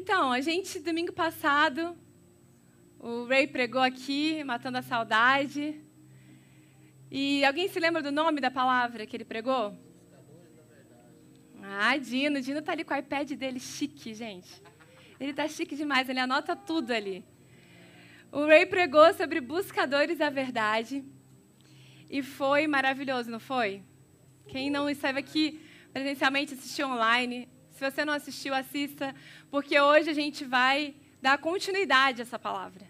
Então, a gente, domingo passado, o Ray pregou aqui, Matando a Saudade. E alguém se lembra do nome da palavra que ele pregou? Ah, Dino. Dino tá ali com o iPad dele chique, gente. Ele tá chique demais, ele anota tudo ali. O Ray pregou sobre buscadores da verdade. E foi maravilhoso, não foi? Quem não esteve aqui presencialmente assistiu online. Se você não assistiu, assista, porque hoje a gente vai dar continuidade a essa palavra.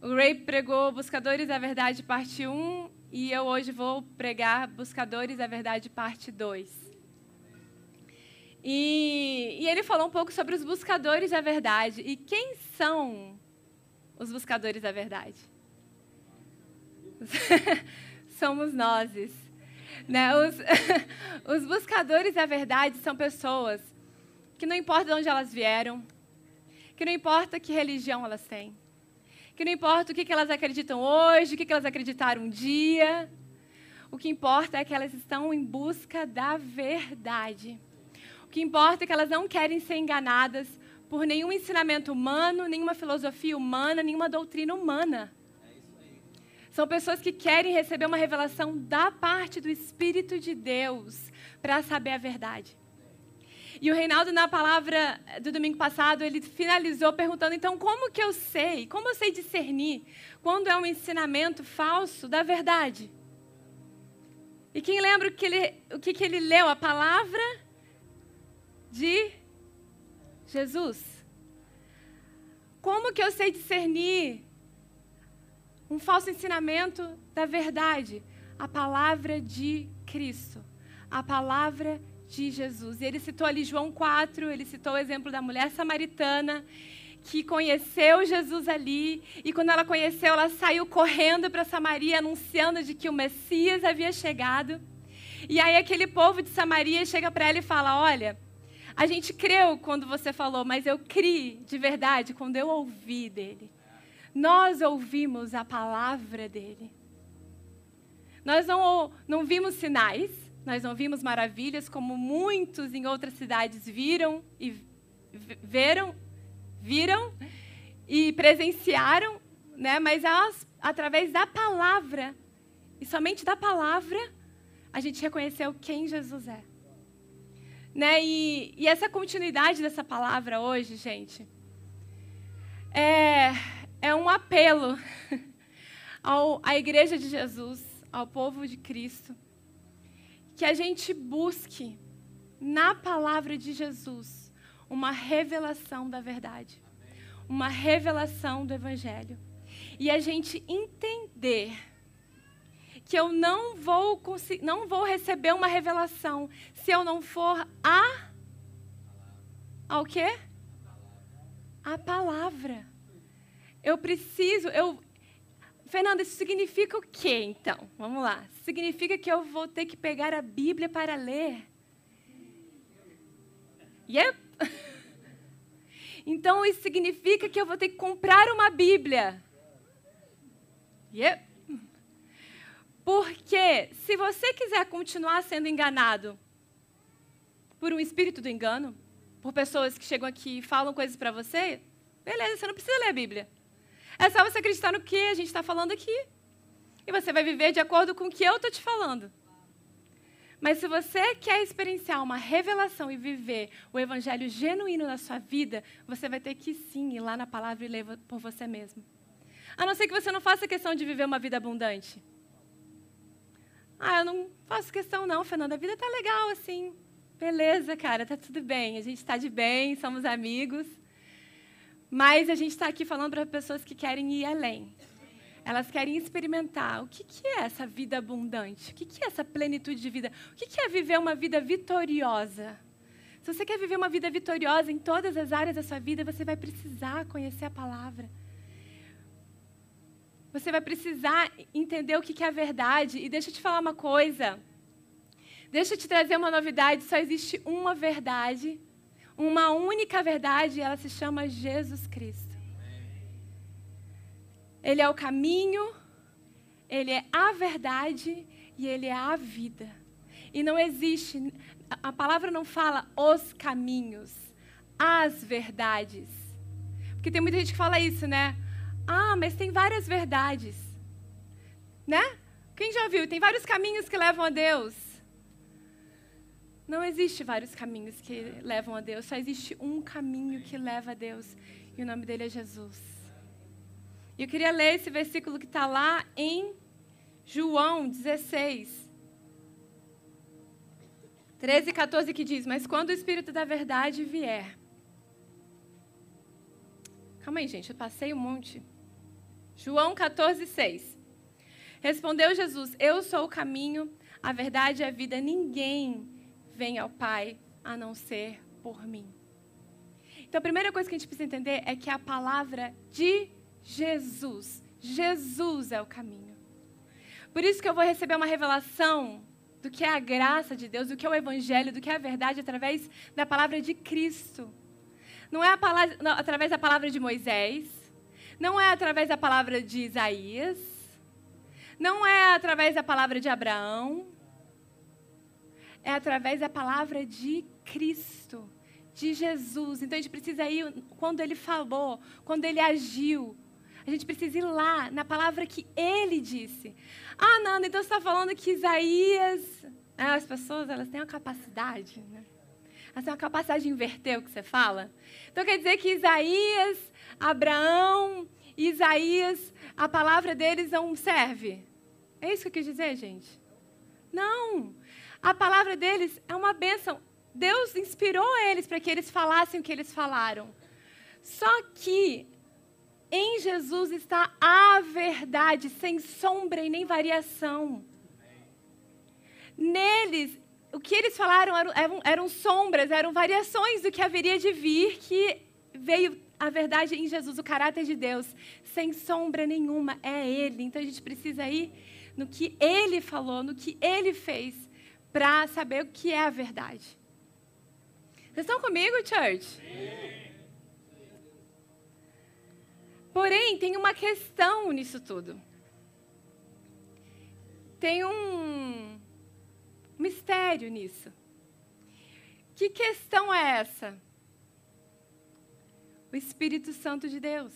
O Ray pregou Buscadores da Verdade, parte 1, e eu hoje vou pregar Buscadores da Verdade, parte 2. E, e, ele falou um pouco sobre os buscadores da verdade. E quem são os buscadores da verdade? Somos nós. Né? Os, os buscadores da verdade são pessoas que não importa de onde elas vieram, que não importa que religião elas têm, que não importa o que elas acreditam hoje, o que elas acreditaram um dia. O que importa é que elas estão em busca da verdade. O que importa é que elas não querem ser enganadas por nenhum ensinamento humano, nenhuma filosofia humana, nenhuma doutrina humana. São pessoas que querem receber uma revelação da parte do Espírito de Deus para saber a verdade. E o Reinaldo, na palavra do domingo passado, ele finalizou perguntando: então, como que eu sei? Como eu sei discernir quando é um ensinamento falso da verdade? E quem lembra o que ele, o que, que ele leu? A palavra de Jesus. Como que eu sei discernir um falso ensinamento da verdade? A palavra de Cristo. A palavra de Jesus. E ele citou ali João 4, ele citou o exemplo da mulher samaritana que conheceu Jesus ali e quando ela conheceu, ela saiu correndo para Samaria anunciando de que o Messias havia chegado. E aí aquele povo de Samaria chega para ela e fala: "Olha, a gente creu quando você falou, mas eu criei de verdade quando eu ouvi dele. Nós ouvimos a palavra dele. Nós não, não vimos sinais, nós não vimos maravilhas como muitos em outras cidades viram e viram, viram e presenciaram, né? Mas as, através da palavra e somente da palavra a gente reconheceu quem Jesus é. Né? E, e essa continuidade dessa palavra hoje, gente, é, é um apelo ao, à Igreja de Jesus, ao povo de Cristo, que a gente busque na palavra de Jesus uma revelação da verdade, uma revelação do Evangelho. E a gente entender que eu não vou, não vou receber uma revelação se eu não for a. Ao quê? A palavra. Eu preciso, eu, Fernanda, isso significa o quê, então? Vamos lá. Significa que eu vou ter que pegar a Bíblia para ler. Yep. Então, isso significa que eu vou ter que comprar uma Bíblia. Yep. Porque se você quiser continuar sendo enganado por um espírito do engano, por pessoas que chegam aqui e falam coisas para você, beleza, você não precisa ler a Bíblia. É só você acreditar no que a gente está falando aqui. E você vai viver de acordo com o que eu estou te falando. Mas se você quer experienciar uma revelação e viver o evangelho genuíno na sua vida, você vai ter que sim ir lá na palavra e ler por você mesmo. A não ser que você não faça questão de viver uma vida abundante. Ah, eu não faço questão não, Fernanda. A vida tá legal assim. Beleza, cara, tá tudo bem. A gente está de bem, somos amigos. Mas a gente está aqui falando para pessoas que querem ir além. Elas querem experimentar o que, que é essa vida abundante, o que, que é essa plenitude de vida, o que, que é viver uma vida vitoriosa. Se você quer viver uma vida vitoriosa em todas as áreas da sua vida, você vai precisar conhecer a palavra. Você vai precisar entender o que é a verdade. E deixa eu te falar uma coisa. Deixa eu te trazer uma novidade: só existe uma verdade uma única verdade e ela se chama Jesus Cristo. Ele é o caminho, ele é a verdade e ele é a vida. E não existe, a palavra não fala os caminhos, as verdades. Porque tem muita gente que fala isso, né? Ah, mas tem várias verdades. Né? Quem já viu? Tem vários caminhos que levam a Deus. Não existe vários caminhos que levam a Deus, só existe um caminho que leva a Deus, e o nome dele é Jesus. E eu queria ler esse versículo que está lá em João 16. 13 e 14 que diz: Mas quando o Espírito da Verdade vier. Calma aí, gente, eu passei um monte. João 14, 6. Respondeu Jesus: Eu sou o caminho, a verdade e a vida. Ninguém vem ao Pai a não ser por mim. Então, a primeira coisa que a gente precisa entender é que a palavra de Jesus, Jesus é o caminho. Por isso que eu vou receber uma revelação do que é a graça de Deus, do que é o Evangelho, do que é a verdade através da palavra de Cristo. Não é palavra, não, através da palavra de Moisés, não é através da palavra de Isaías, não é através da palavra de Abraão, é através da palavra de Cristo, de Jesus. Então a gente precisa ir quando ele falou, quando ele agiu. A gente precisa ir lá na palavra que ele disse. Ah, Nanda, então você está falando que Isaías. Ah, as pessoas elas têm uma capacidade, né? Elas têm uma capacidade de inverter o que você fala. Então quer dizer que Isaías, Abraão, Isaías, a palavra deles não serve. É isso que eu quis dizer, gente? Não. A palavra deles é uma bênção. Deus inspirou eles para que eles falassem o que eles falaram. Só que em Jesus está a verdade, sem sombra e nem variação. Neles, o que eles falaram eram, eram, sombras, eram variações do que haveria de vir, que veio a verdade em Jesus, o caráter de Deus, sem sombra nenhuma, é Ele. Então a gente precisa ir no que Ele falou, no que Ele fez, para saber o que é a verdade. Vocês estão comigo, church? Sim. Porém, tem uma questão nisso tudo. Tem um mistério nisso. Que questão é essa? O Espírito Santo de Deus.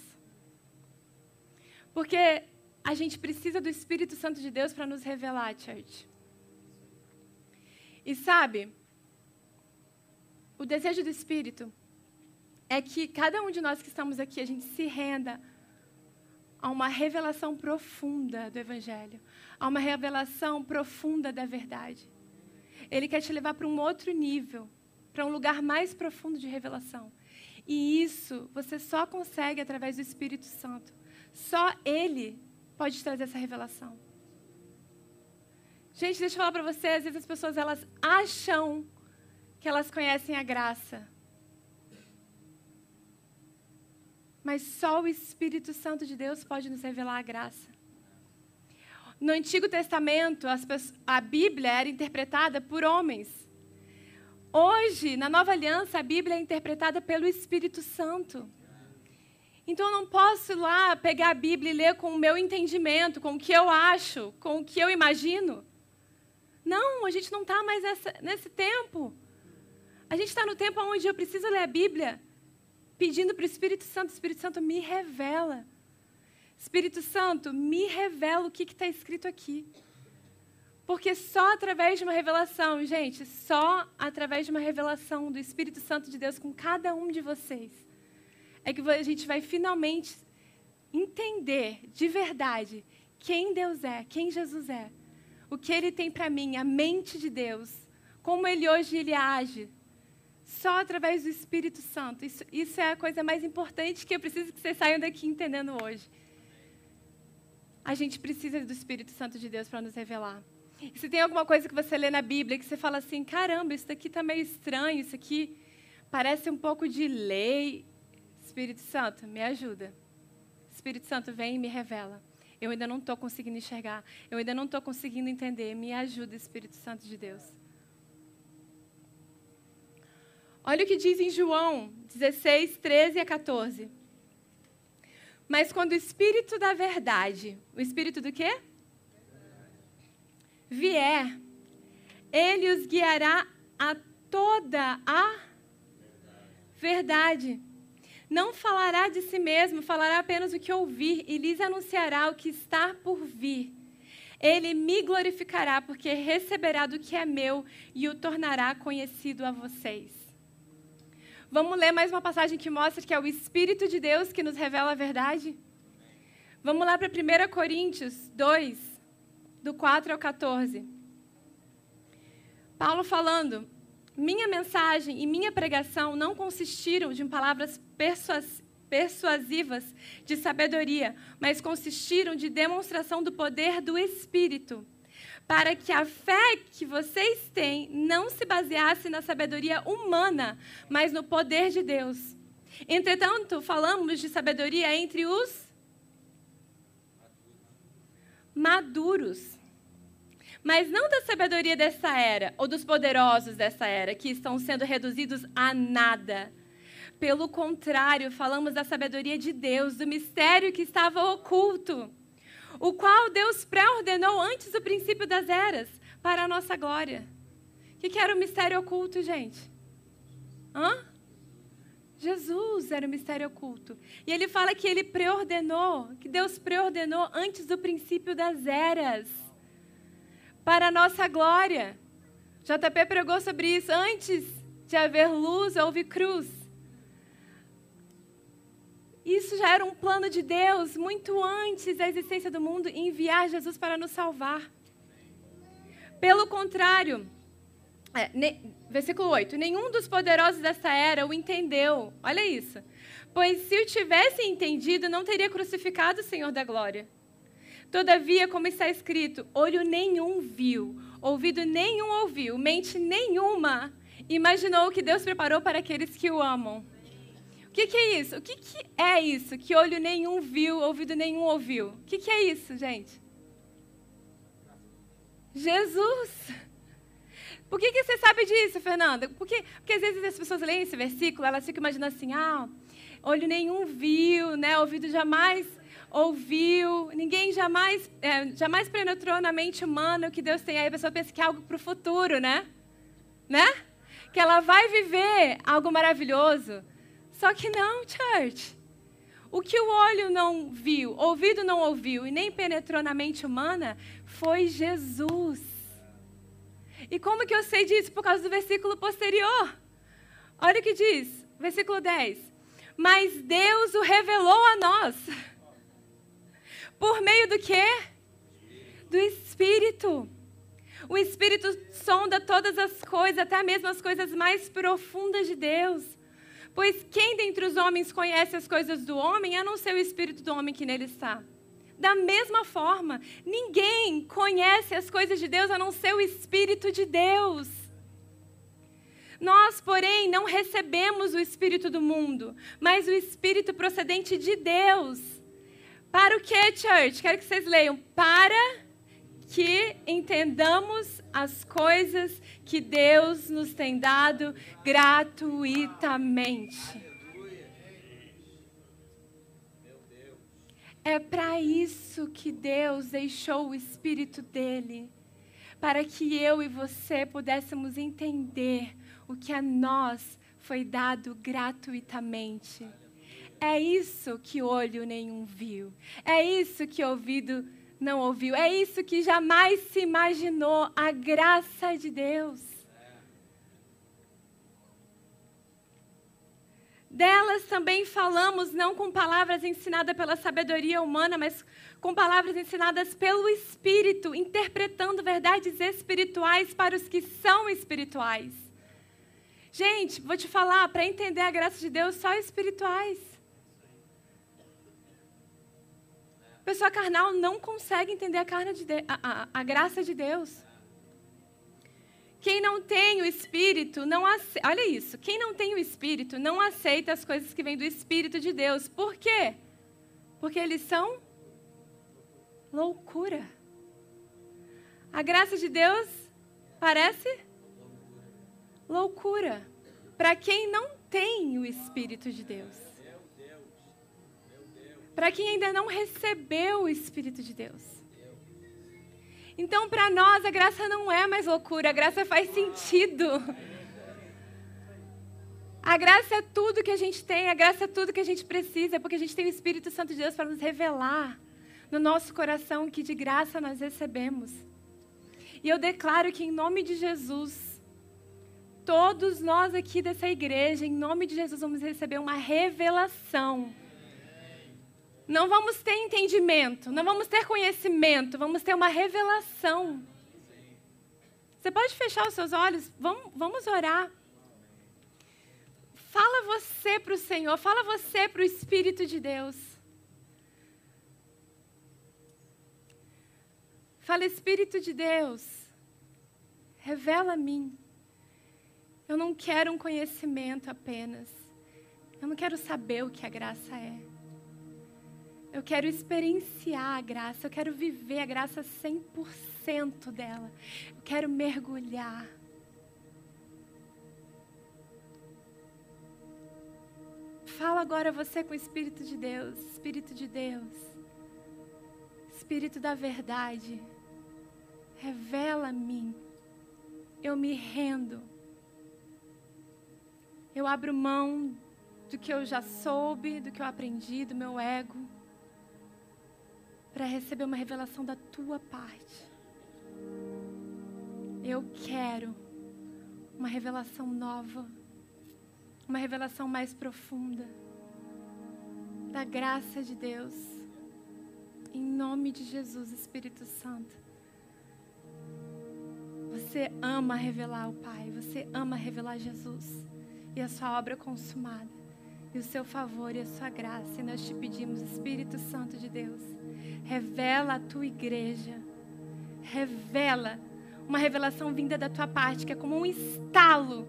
Porque a gente precisa do Espírito Santo de Deus para nos revelar, church. E sabe, o desejo do Espírito é que cada um de nós que estamos aqui, a gente se renda a uma revelação profunda do Evangelho, a uma revelação profunda da verdade. Ele quer te levar para um outro nível, para um lugar mais profundo de revelação. E isso você só consegue através do Espírito Santo. Só Ele pode trazer essa revelação. Gente, deixa eu falar para você, às vezes as pessoas elas acham que elas conhecem a graça. Mas só o Espírito Santo de Deus pode nos revelar a graça. No Antigo Testamento, a Bíblia era interpretada por homens. Hoje, na Nova Aliança, a Bíblia é interpretada pelo Espírito Santo. Então, eu não posso ir lá pegar a Bíblia e ler com o meu entendimento, com o que eu acho, com o que eu imagino. Não, a gente não está mais nessa, nesse tempo. A gente está no tempo onde eu preciso ler a Bíblia pedindo para o Espírito Santo: Espírito Santo, me revela. Espírito Santo, me revela o que está escrito aqui. Porque só através de uma revelação, gente, só através de uma revelação do Espírito Santo de Deus com cada um de vocês, é que a gente vai finalmente entender de verdade quem Deus é, quem Jesus é, o que Ele tem para mim, a mente de Deus, como Ele hoje ele age, só através do Espírito Santo. Isso, isso é a coisa mais importante que eu preciso que vocês saiam daqui entendendo hoje. A gente precisa do Espírito Santo de Deus para nos revelar. E se tem alguma coisa que você lê na Bíblia que você fala assim, caramba, isso daqui está meio estranho, isso aqui parece um pouco de lei. Espírito Santo, me ajuda. Espírito Santo, vem e me revela. Eu ainda não estou conseguindo enxergar. Eu ainda não estou conseguindo entender. Me ajuda, Espírito Santo de Deus. Olha o que diz em João 16, 13 a 14. Mas quando o Espírito da verdade, o Espírito do quê? Vier, ele os guiará a toda a verdade. Não falará de si mesmo, falará apenas o que ouvir e lhes anunciará o que está por vir. Ele me glorificará, porque receberá do que é meu e o tornará conhecido a vocês. Vamos ler mais uma passagem que mostra que é o Espírito de Deus que nos revela a verdade? Vamos lá para 1 Coríntios 2, do 4 ao 14. Paulo falando: Minha mensagem e minha pregação não consistiram de palavras persuasivas de sabedoria, mas consistiram de demonstração do poder do Espírito, para que a fé que vocês têm não se baseasse na sabedoria humana, mas no poder de Deus. Entretanto, falamos de sabedoria entre os maduros mas não da sabedoria dessa era ou dos poderosos dessa era, que estão sendo reduzidos a nada. Pelo contrário, falamos da sabedoria de Deus, do mistério que estava oculto, o qual Deus pré-ordenou antes do princípio das eras, para a nossa glória. O que, era o mistério oculto, gente? Hã? Jesus era o mistério oculto. E ele fala que ele preordenou, que Deus preordenou antes do princípio das eras para a nossa glória. JP pregou sobre isso. Antes de haver luz, houve cruz. Isso já era um plano de Deus, muito antes da existência do mundo, enviar Jesus para nos salvar. Pelo contrário, é, ne, versículo 8: Nenhum dos poderosos dessa era o entendeu. Olha isso. Pois se o tivesse entendido, não teria crucificado o Senhor da glória. Todavia, como está escrito, olho nenhum viu, ouvido nenhum ouviu, mente nenhuma imaginou o que Deus preparou para aqueles que o amam. O que, que é isso? O que, que, é isso que olho nenhum viu, ouvido nenhum ouviu? O que, que é isso, gente? Jesus. Por que, que você sabe disso, Fernanda? Porque, porque às vezes as pessoas leem esse versículo, elas ficam imaginando assim, ah, olho nenhum viu, né? ouvido jamais ouviu, ninguém jamais, é, jamais penetrou na mente humana o que Deus tem. Aí a pessoa pensa que é algo para o futuro, né? Né? Que ela vai viver algo maravilhoso. Só que não, church. O que o olho não viu, ouvido não ouviu e nem penetrou na mente humana foi Jesus. E como que eu sei disso? Por causa do versículo posterior. Olha o que diz, versículo 10. Mas Deus o revelou a nós por meio do quê? Do Espírito. O Espírito sonda todas as coisas, até mesmo as coisas mais profundas de Deus. Pois quem dentre os homens conhece as coisas do homem, a não ser o Espírito do homem que nele está? Da mesma forma, ninguém conhece as coisas de Deus a não ser o Espírito de Deus. Nós, porém, não recebemos o Espírito do mundo, mas o Espírito procedente de Deus para o que, church? Quero que vocês leiam. Para que entendamos as coisas que Deus nos tem dado gratuitamente. É para isso que Deus deixou o Espírito dele, para que eu e você pudéssemos entender o que a nós foi dado gratuitamente. É isso que olho nenhum viu. É isso que ouvido não ouviu. É isso que jamais se imaginou a graça de Deus. Delas também falamos não com palavras ensinadas pela sabedoria humana, mas com palavras ensinadas pelo Espírito, interpretando verdades espirituais para os que são espirituais. Gente, vou te falar, para entender a graça de Deus, só espirituais. Pessoa carnal não consegue entender a, de a, a, a graça de Deus. Quem não tem o Espírito não aceita. Olha isso. Quem não tem o Espírito não aceita as coisas que vêm do Espírito de Deus. Por quê? Porque eles são loucura. A graça de Deus parece loucura para quem não tem o Espírito de Deus para quem ainda não recebeu o Espírito de Deus. Então, para nós, a graça não é mais loucura, a graça faz sentido. A graça é tudo que a gente tem, a graça é tudo que a gente precisa, porque a gente tem o Espírito Santo de Deus para nos revelar no nosso coração que de graça nós recebemos. E eu declaro que em nome de Jesus, todos nós aqui dessa igreja, em nome de Jesus, vamos receber uma revelação. Não vamos ter entendimento, não vamos ter conhecimento, vamos ter uma revelação. Você pode fechar os seus olhos? Vamos, vamos orar. Fala você para o Senhor, fala você para o Espírito de Deus. Fala, Espírito de Deus, revela a mim. Eu não quero um conhecimento apenas. Eu não quero saber o que a graça é. Eu quero experienciar a graça, eu quero viver a graça 100% dela. Eu quero mergulhar. Fala agora você com o Espírito de Deus, Espírito de Deus, Espírito da verdade, revela a mim, eu me rendo, eu abro mão do que eu já soube, do que eu aprendi, do meu ego, para receber uma revelação da tua parte. Eu quero uma revelação nova uma revelação mais profunda da graça de Deus. Em nome de Jesus, Espírito Santo. Você ama revelar o Pai, você ama revelar Jesus e a sua obra consumada, e o seu favor e a sua graça. E nós te pedimos, Espírito Santo de Deus, revela a tua igreja, revela uma revelação vinda da tua parte, que é como um estalo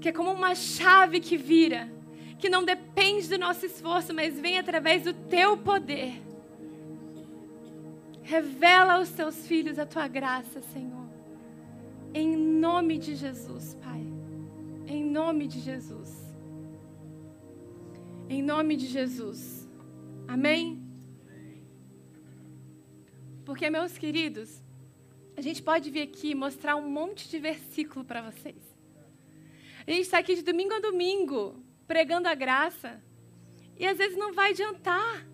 que é como uma chave que vira, que não depende do nosso esforço, mas vem através do teu poder. Revela aos teus filhos a tua graça, Senhor. Em nome de Jesus, Pai. Em nome de Jesus. Em nome de Jesus. Amém? Porque, meus queridos, a gente pode vir aqui mostrar um monte de versículo para vocês. A gente está aqui de domingo a domingo, pregando a graça. E às vezes não vai adiantar.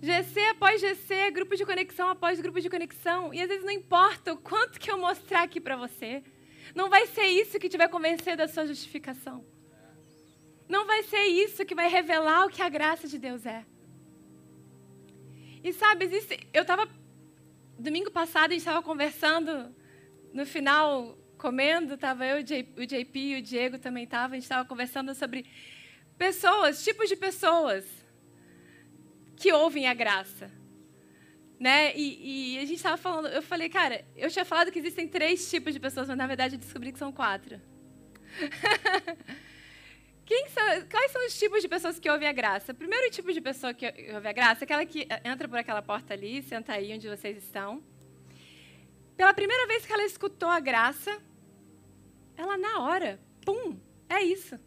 GC após GC, grupo de conexão após grupo de conexão. E às vezes não importa o quanto que eu mostrar aqui para você. Não vai ser isso que te vai convencer da sua justificação. Não vai ser isso que vai revelar o que a graça de Deus é. E sabe, existe. Eu estava. Domingo passado a gente estava conversando no final comendo, estava eu, o JP e o Diego também estavam, a gente estava conversando sobre pessoas, tipos de pessoas que ouvem a graça. Né? E, e a gente estava falando, eu falei, cara, eu tinha falado que existem três tipos de pessoas, mas na verdade eu descobri que são quatro. São, quais são os tipos de pessoas que ouvem a graça? O primeiro tipo de pessoa que ouve a graça é aquela que entra por aquela porta ali, senta aí onde vocês estão. Pela primeira vez que ela escutou a graça, ela na hora, pum, é isso.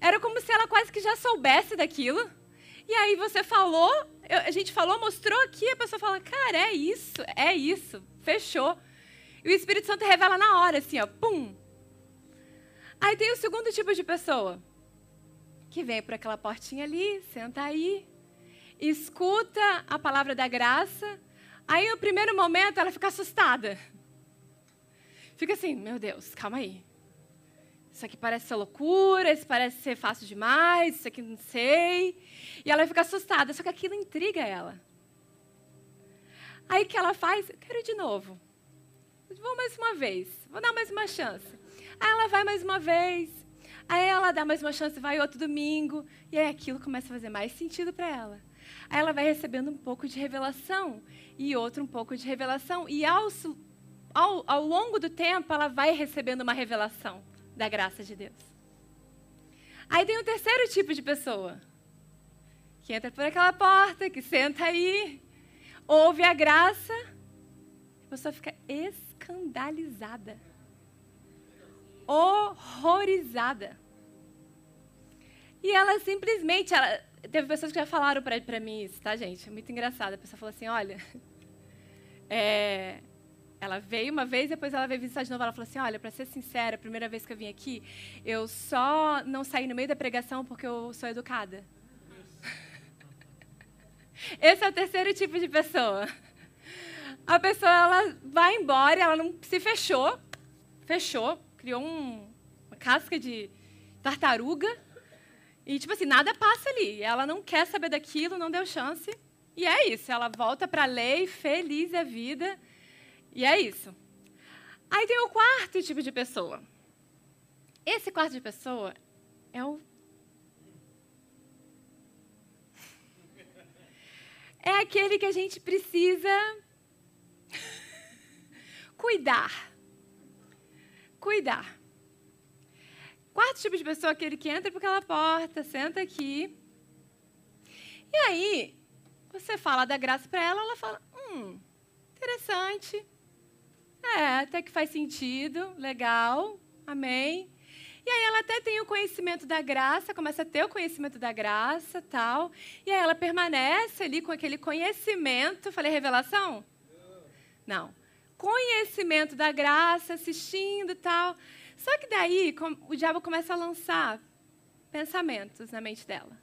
Era como se ela quase que já soubesse daquilo. E aí você falou, a gente falou, mostrou aqui, a pessoa fala, cara, é isso, é isso, fechou. E o Espírito Santo revela na hora, assim, ó, pum. Aí tem o segundo tipo de pessoa, que vem por aquela portinha ali, senta aí, escuta a palavra da graça, aí no primeiro momento ela fica assustada fica assim, meu Deus, calma aí. Isso aqui parece ser loucura, isso parece ser fácil demais, isso aqui não sei. E ela fica assustada, só que aquilo intriga ela. Aí o que ela faz? Eu quero ir de novo. Vou mais uma vez, vou dar mais uma chance. Aí ela vai mais uma vez. Aí ela dá mais uma chance, vai outro domingo. E aí aquilo começa a fazer mais sentido para ela. Aí ela vai recebendo um pouco de revelação e outro um pouco de revelação. E ao ao, ao longo do tempo, ela vai recebendo uma revelação da graça de Deus. Aí tem o um terceiro tipo de pessoa, que entra por aquela porta, que senta aí, ouve a graça, a pessoa fica escandalizada, horrorizada. E ela simplesmente, ela, teve pessoas que já falaram para mim isso, tá, gente? É muito engraçado. A pessoa falou assim: olha, é, ela veio uma vez, depois ela veio visitar de novo. Ela falou assim: Olha, para ser sincera, a primeira vez que eu vim aqui, eu só não saí no meio da pregação porque eu sou educada. Esse é o terceiro tipo de pessoa. A pessoa ela vai embora, ela não se fechou, fechou, criou um, uma casca de tartaruga e tipo assim nada passa ali. Ela não quer saber daquilo, não deu chance e é isso. Ela volta para a lei, feliz a vida e é isso. Aí tem o quarto tipo de pessoa. Esse quarto de pessoa é o é aquele que a gente precisa cuidar. Cuidar. Quarto tipo de pessoa é aquele que entra por aquela porta, senta aqui. E aí, você fala da graça para ela, ela fala: hum, interessante. É, até que faz sentido, legal, amém. E aí ela até tem o conhecimento da graça, começa a ter o conhecimento da graça, tal. E aí ela permanece ali com aquele conhecimento. Falei revelação? Não. Conhecimento da graça, assistindo, tal. Só que daí o diabo começa a lançar pensamentos na mente dela,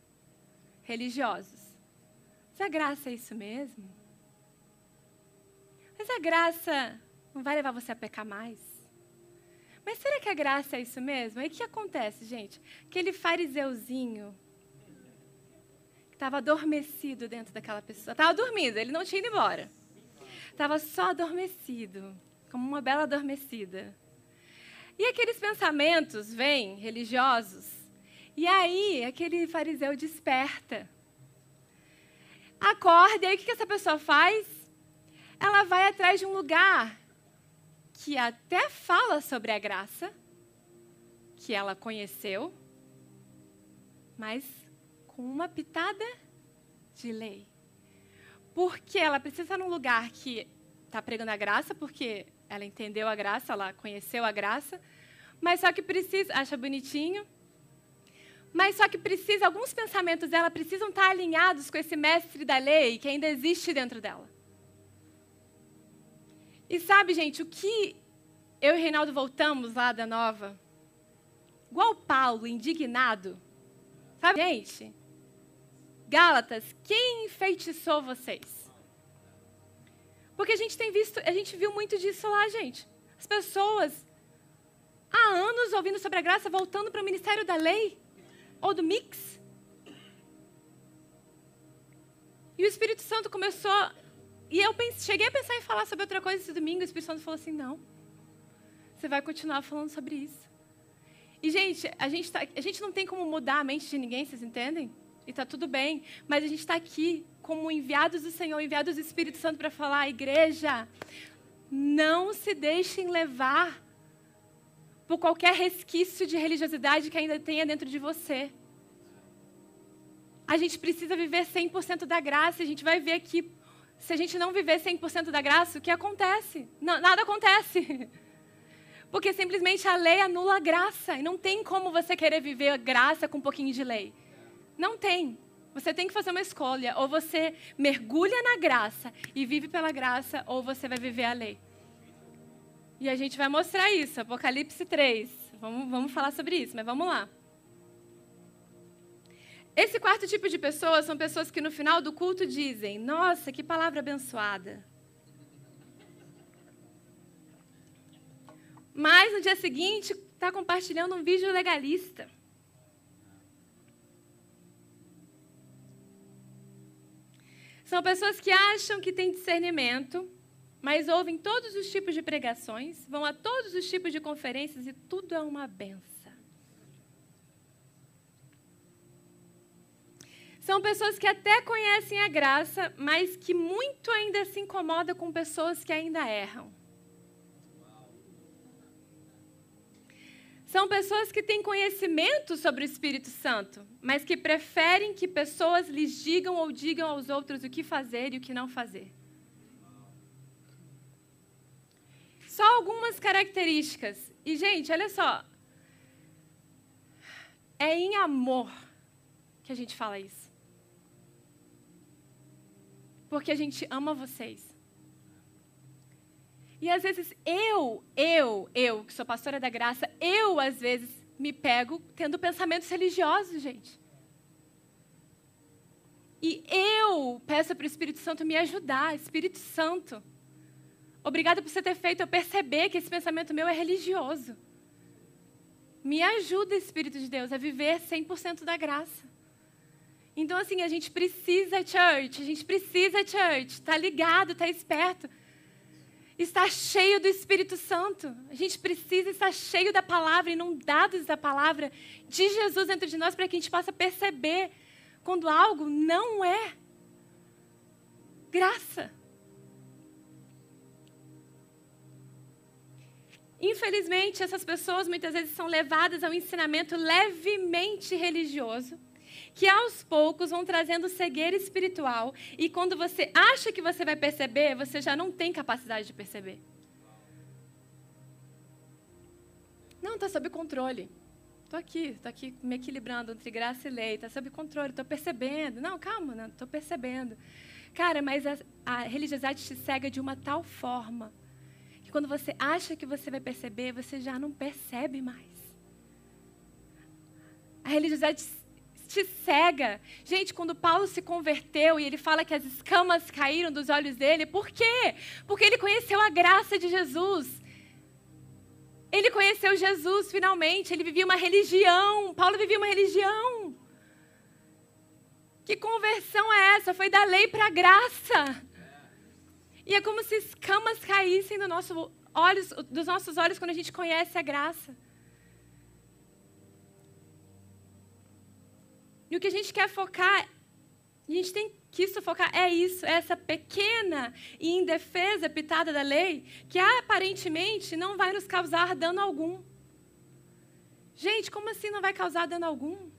religiosos. Mas a graça é isso mesmo? Mas a graça não vai levar você a pecar mais? Mas será que a graça é isso mesmo? Aí o que acontece, gente? Aquele fariseuzinho que estava adormecido dentro daquela pessoa. Estava dormindo, ele não tinha ido embora. Estava só adormecido, como uma bela adormecida. E aqueles pensamentos vêm, religiosos, e aí aquele fariseu desperta. Acorda, e aí o que essa pessoa faz? Ela vai atrás de um lugar que até fala sobre a graça que ela conheceu, mas com uma pitada de lei. Porque ela precisa estar num lugar que está pregando a graça, porque ela entendeu a graça, ela conheceu a graça, mas só que precisa, acha bonitinho, mas só que precisa, alguns pensamentos dela precisam estar alinhados com esse mestre da lei que ainda existe dentro dela. E sabe, gente, o que eu e Reinaldo voltamos lá da Nova, igual Paulo, indignado. Sabe, gente? Gálatas, quem enfeitiçou vocês? Porque a gente tem visto, a gente viu muito disso lá, gente. As pessoas há anos ouvindo sobre a graça, voltando para o ministério da lei ou do mix. E o Espírito Santo começou e eu cheguei a pensar em falar sobre outra coisa esse domingo, o Espírito Santo falou assim: não. Você vai continuar falando sobre isso. E, gente, a gente, tá, a gente não tem como mudar a mente de ninguém, vocês entendem? E está tudo bem. Mas a gente está aqui como enviados do Senhor, enviados do Espírito Santo para falar, igreja, não se deixem levar por qualquer resquício de religiosidade que ainda tenha dentro de você. A gente precisa viver 100% da graça. A gente vai ver aqui se a gente não viver 100% da graça, o que acontece? Não, nada acontece. Porque simplesmente a lei anula a graça. E não tem como você querer viver a graça com um pouquinho de lei. Não tem. Você tem que fazer uma escolha. Ou você mergulha na graça e vive pela graça, ou você vai viver a lei. E a gente vai mostrar isso. Apocalipse 3. Vamos, vamos falar sobre isso, mas vamos lá. Esse quarto tipo de pessoas são pessoas que no final do culto dizem: Nossa, que palavra abençoada. Mas no dia seguinte está compartilhando um vídeo legalista. São pessoas que acham que têm discernimento, mas ouvem todos os tipos de pregações, vão a todos os tipos de conferências e tudo é uma benção. São pessoas que até conhecem a graça, mas que muito ainda se incomoda com pessoas que ainda erram. São pessoas que têm conhecimento sobre o Espírito Santo, mas que preferem que pessoas lhes digam ou digam aos outros o que fazer e o que não fazer. Só algumas características. E, gente, olha só. É em amor que a gente fala isso. Porque a gente ama vocês. E às vezes eu, eu, eu, que sou pastora da graça, eu às vezes me pego tendo pensamentos religiosos, gente. E eu peço para o Espírito Santo me ajudar. Espírito Santo, obrigada por você ter feito eu perceber que esse pensamento meu é religioso. Me ajuda, Espírito de Deus, a viver 100% da graça. Então, assim, a gente precisa, church, a gente precisa, church, tá ligado, tá esperto. Está cheio do Espírito Santo. A gente precisa estar cheio da palavra, inundados da palavra de Jesus dentro de nós, para que a gente possa perceber quando algo não é graça. Infelizmente, essas pessoas muitas vezes são levadas a um ensinamento levemente religioso, que aos poucos vão trazendo cegueira espiritual, e quando você acha que você vai perceber, você já não tem capacidade de perceber. Não, está sob controle. Estou aqui, estou aqui me equilibrando entre graça e lei, está sob controle, estou percebendo. Não, calma, estou percebendo. Cara, mas a, a religiosidade te cega de uma tal forma que quando você acha que você vai perceber, você já não percebe mais. A religiosidade te cega. Gente, quando Paulo se converteu e ele fala que as escamas caíram dos olhos dele, por quê? Porque ele conheceu a graça de Jesus. Ele conheceu Jesus finalmente, ele vivia uma religião. Paulo vivia uma religião. Que conversão é essa? Foi da lei para a graça. E é como se escamas caíssem do nosso olhos, dos nossos olhos quando a gente conhece a graça. E o que a gente quer focar, a gente tem que sufocar é isso, é essa pequena e indefesa pitada da lei que aparentemente não vai nos causar dano algum. Gente, como assim não vai causar dano algum?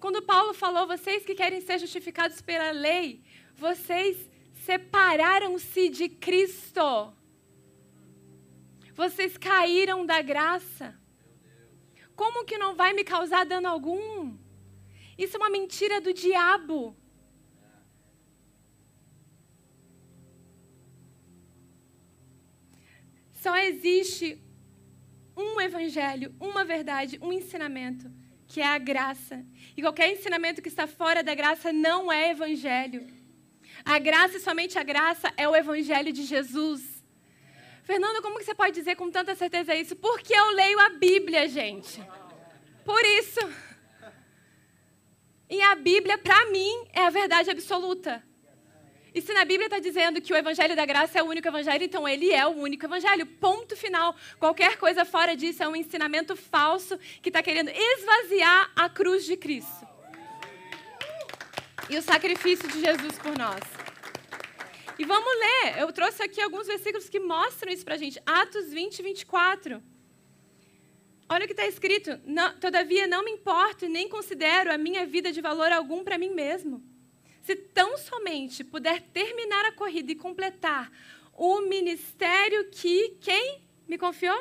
Quando Paulo falou, vocês que querem ser justificados pela lei, vocês separaram-se de Cristo. Vocês caíram da graça. Como que não vai me causar dano algum? Isso é uma mentira do diabo. Só existe um evangelho, uma verdade, um ensinamento, que é a graça. E qualquer ensinamento que está fora da graça não é evangelho. A graça e somente a graça é o evangelho de Jesus. Fernando, como que você pode dizer com tanta certeza isso? Porque eu leio a Bíblia, gente. Por isso. E a Bíblia, para mim, é a verdade absoluta. E se na Bíblia está dizendo que o Evangelho da Graça é o único Evangelho, então ele é o único Evangelho. Ponto final. Qualquer coisa fora disso é um ensinamento falso que está querendo esvaziar a cruz de Cristo. E o sacrifício de Jesus por nós. E vamos ler. Eu trouxe aqui alguns versículos que mostram isso para a gente. Atos 20, 24. Olha o que está escrito. Não, Todavia, não me importo nem considero a minha vida de valor algum para mim mesmo se tão somente puder terminar a corrida e completar o ministério que quem me confiou?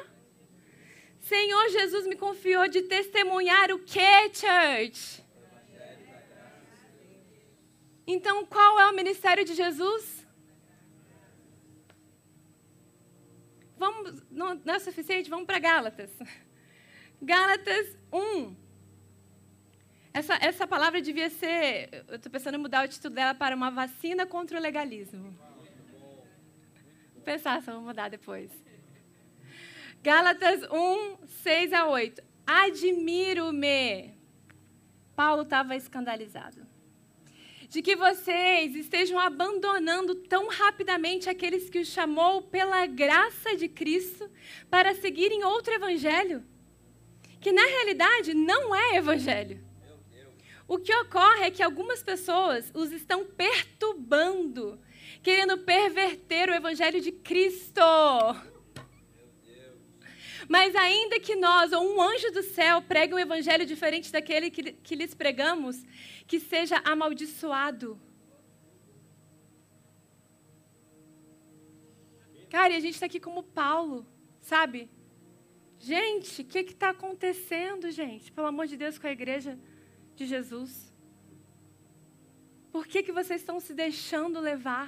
Senhor Jesus me confiou de testemunhar o que, church? Então, qual é o ministério de Jesus? Vamos, não, não é suficiente? Vamos para Gálatas. Gálatas 1, essa, essa palavra devia ser. Eu estou pensando em mudar o título dela para uma vacina contra o legalismo. Vou pensar eu vou mudar depois. Gálatas 1, 6 a 8. Admiro-me. Paulo estava escandalizado. De que vocês estejam abandonando tão rapidamente aqueles que o chamou pela graça de Cristo para seguirem outro evangelho, que na realidade não é evangelho. O que ocorre é que algumas pessoas os estão perturbando, querendo perverter o evangelho de Cristo. Mas ainda que nós ou um anjo do céu pregue um evangelho diferente daquele que, que lhes pregamos, que seja amaldiçoado. Cara, e a gente está aqui como Paulo, sabe? Gente, o que está acontecendo, gente? Pelo amor de Deus, com a igreja de Jesus? Por que, que vocês estão se deixando levar?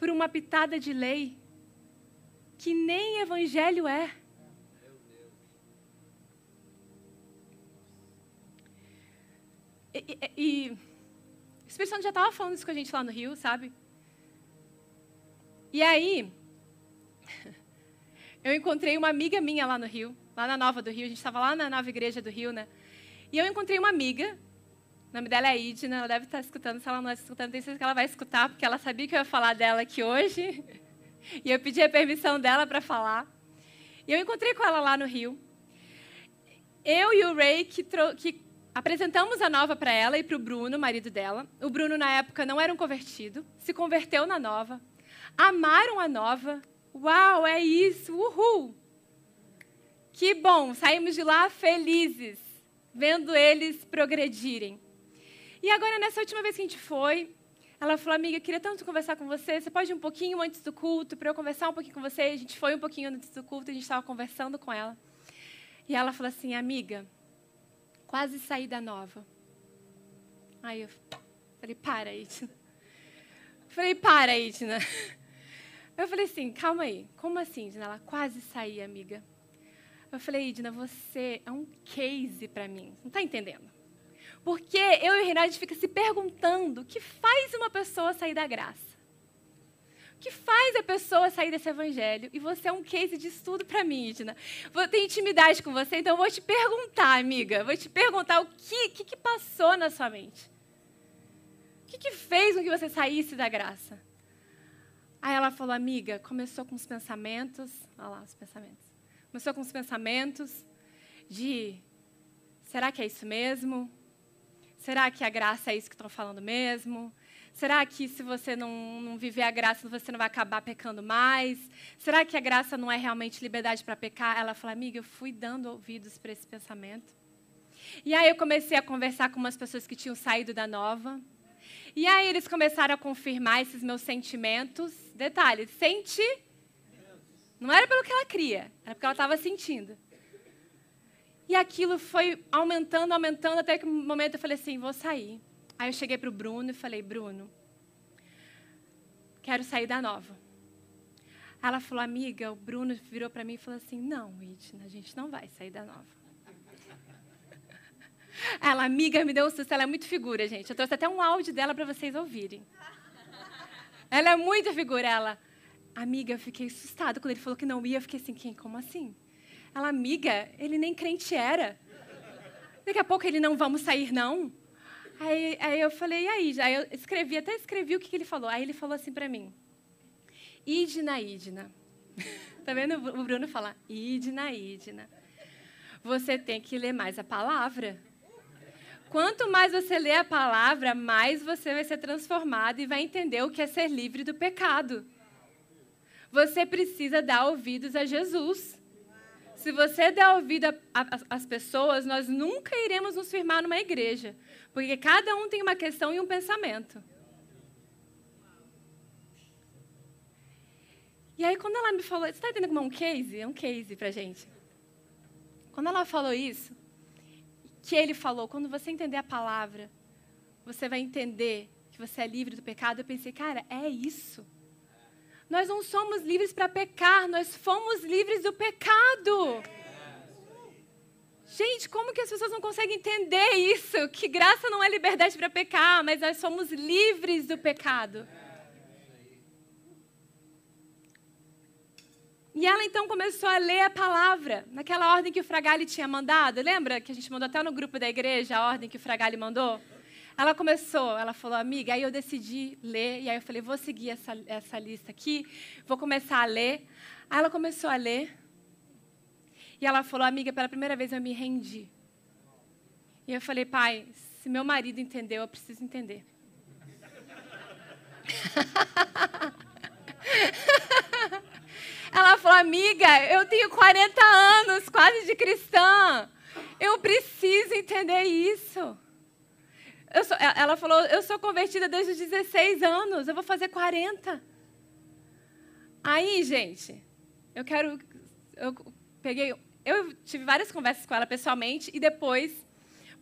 por uma pitada de lei que nem evangelho é. E, e, e o Espírito Santo já estava falando isso com a gente lá no Rio, sabe? E aí, eu encontrei uma amiga minha lá no Rio, lá na Nova do Rio, a gente estava lá na nova igreja do Rio, né? E eu encontrei uma amiga, o nome dela é Idna, ela deve estar escutando, se ela não está escutando, tenho certeza que ela vai escutar, porque ela sabia que eu ia falar dela aqui hoje. E eu pedi a permissão dela para falar. E eu encontrei com ela lá no Rio. Eu e o Ray, que, que apresentamos a nova para ela e para o Bruno, marido dela. O Bruno, na época, não era um convertido, se converteu na nova. Amaram a nova. Uau, é isso, uhul! Que bom, saímos de lá felizes, vendo eles progredirem. E agora, nessa última vez que a gente foi, ela falou, amiga, eu queria tanto conversar com você. Você pode ir um pouquinho antes do culto para eu conversar um pouquinho com você? A gente foi um pouquinho antes do culto, a gente estava conversando com ela. E ela falou assim, amiga, quase saí da nova. Aí eu falei, para, Itna. Falei, para, Itna. Eu falei assim, calma aí. Como assim, Idna? Ela quase saí, amiga. Eu falei, Idna, você é um case para mim. Não está entendendo? Porque eu e o Reinaldo fica se perguntando o que faz uma pessoa sair da graça. O que faz a pessoa sair desse evangelho? E você é um case de estudo para mim, Idna. Vou ter intimidade com você, então vou te perguntar, amiga. Vou te perguntar o que, que, que passou na sua mente. O que, que fez com que você saísse da graça? Aí ela falou, amiga, começou com os pensamentos. Olha lá, os pensamentos. Começou com os pensamentos de: será que é isso mesmo? Será que a graça é isso que estão falando mesmo? Será que se você não, não, viver a graça, você não vai acabar pecando mais? Será que a graça não é realmente liberdade para pecar? Ela falou, amiga, eu fui dando ouvidos para esse pensamento. E aí eu comecei a conversar com umas pessoas que tinham saído da nova. E aí eles começaram a confirmar esses meus sentimentos. Detalhe, senti. Não era pelo que ela cria, era porque ela estava sentindo. E aquilo foi aumentando, aumentando, até que um momento eu falei assim: vou sair. Aí eu cheguei para o Bruno e falei: Bruno, quero sair da nova. Ela falou: amiga, o Bruno virou para mim e falou assim: não, Edna, a gente não vai sair da nova. Ela, amiga, me deu um susto. Ela é muito figura, gente. Eu trouxe até um áudio dela para vocês ouvirem. Ela é muito figura. Ela, amiga, eu fiquei assustada quando ele falou que não ia. Eu fiquei assim: quem? Como assim? Ela, amiga, ele nem crente era. Daqui a pouco ele não vamos sair, não. Aí, aí eu falei, e aí? Aí eu escrevi, até escrevi o que, que ele falou. Aí ele falou assim para mim: Idna, Idna. tá vendo o Bruno falar? Idna, Idna. Você tem que ler mais a palavra. Quanto mais você lê a palavra, mais você vai ser transformado e vai entender o que é ser livre do pecado. Você precisa dar ouvidos a Jesus. Se você der ouvido às pessoas, nós nunca iremos nos firmar numa igreja, porque cada um tem uma questão e um pensamento. E aí, quando ela me falou, você está entendendo como é um case? É um case para gente. Quando ela falou isso, que ele falou, quando você entender a palavra, você vai entender que você é livre do pecado. Eu pensei, cara, é isso. Nós não somos livres para pecar, nós fomos livres do pecado. Gente, como que as pessoas não conseguem entender isso? Que graça não é liberdade para pecar, mas nós somos livres do pecado. E ela então começou a ler a palavra, naquela ordem que o Fragale tinha mandado. Lembra que a gente mandou até no grupo da igreja a ordem que o Fragale mandou? Ela começou, ela falou, amiga, aí eu decidi ler, e aí eu falei, vou seguir essa, essa lista aqui, vou começar a ler. Aí ela começou a ler, e ela falou, amiga, pela primeira vez eu me rendi. E eu falei, pai, se meu marido entendeu, eu preciso entender. Ela falou, amiga, eu tenho 40 anos, quase de cristã. Eu preciso entender isso. Sou, ela falou, eu sou convertida desde os 16 anos, eu vou fazer 40. Aí, gente, eu quero. Eu peguei. Eu tive várias conversas com ela pessoalmente e depois,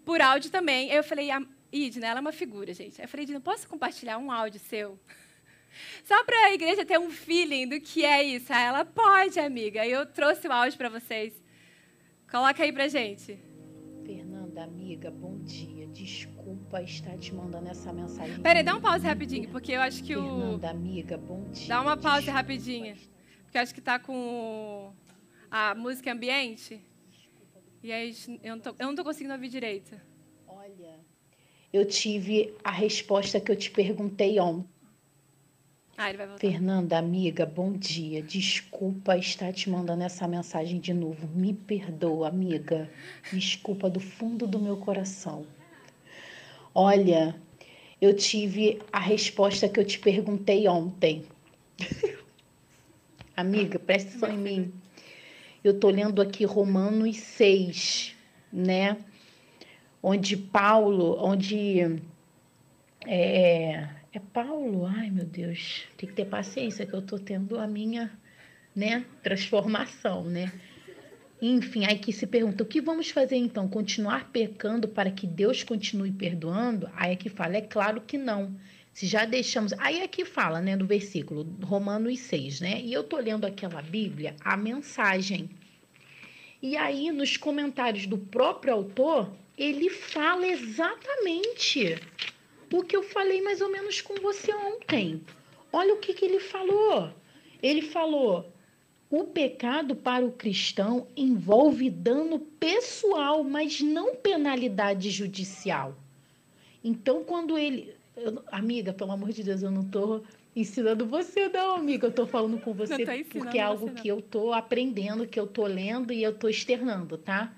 por áudio também. Eu falei, Idna, ela é uma figura, gente. Eu falei, Idna, posso compartilhar um áudio seu? Só para a igreja ter um feeling do que é isso. Ah, ela pode, amiga. Eu trouxe o áudio para vocês. Coloca aí pra gente. Fernanda, amiga, bom dia. Desculpa estar te mandando essa mensagem. Peraí, dá um pause rapidinho, porque eu acho que Fernanda, o. Fernanda, amiga, bom dia. Dá uma pause Desculpa rapidinho. Porque eu acho que tá com a música ambiente. E aí eu não, tô, eu não tô conseguindo ouvir direito. Olha, eu tive a resposta que eu te perguntei ontem. Ah, ele vai voltar. Fernanda, amiga, bom dia. Desculpa estar te mandando essa mensagem de novo. Me perdoa, amiga. Desculpa do fundo do meu coração. Olha, eu tive a resposta que eu te perguntei ontem. amiga, presta atenção em mim. Eu tô lendo aqui Romanos 6, né? Onde Paulo, onde é, é Paulo, ai meu Deus, tem que ter paciência que eu tô tendo a minha, né, transformação, né? Enfim, aí que se pergunta, o que vamos fazer então? Continuar pecando para que Deus continue perdoando? Aí que fala, é claro que não. Se já deixamos. Aí que fala, né, do versículo, Romanos 6, né? E eu tô lendo aquela Bíblia, a mensagem. E aí, nos comentários do próprio autor, ele fala exatamente o que eu falei mais ou menos com você ontem. Olha o que, que ele falou. Ele falou: o pecado para o cristão envolve dano pessoal, mas não penalidade judicial. Então, quando ele. Eu, amiga, pelo amor de Deus, eu não estou ensinando você, não, amiga. Eu estou falando com você porque é algo que eu estou aprendendo, que eu estou lendo e eu estou externando, tá?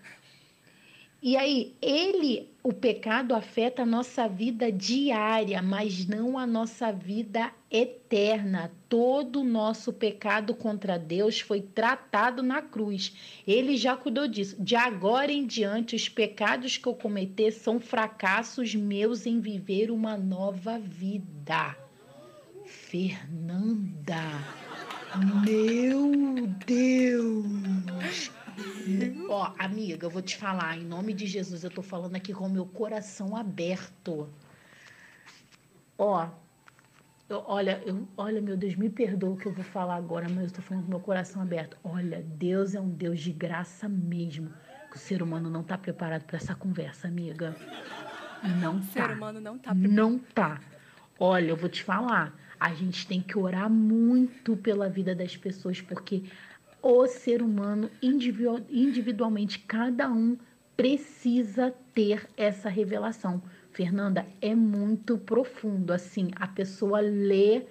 E aí, ele, o pecado afeta a nossa vida diária, mas não a nossa vida eterna. Todo o nosso pecado contra Deus foi tratado na cruz. Ele já cuidou disso. De agora em diante, os pecados que eu cometer são fracassos meus em viver uma nova vida. Fernanda, meu Deus! Ó, amiga, eu vou te falar, em nome de Jesus, eu tô falando aqui com o meu coração aberto. Ó, eu, olha, eu, olha, meu Deus, me perdoa o que eu vou falar agora, mas eu tô falando com meu coração aberto. Olha, Deus é um Deus de graça mesmo. O ser humano não tá preparado para essa conversa, amiga. Não o tá. O ser humano não tá preparado. Não tá. Olha, eu vou te falar. A gente tem que orar muito pela vida das pessoas, porque o ser humano individualmente, cada um precisa ter essa revelação. Fernanda, é muito profundo, assim, a pessoa ler,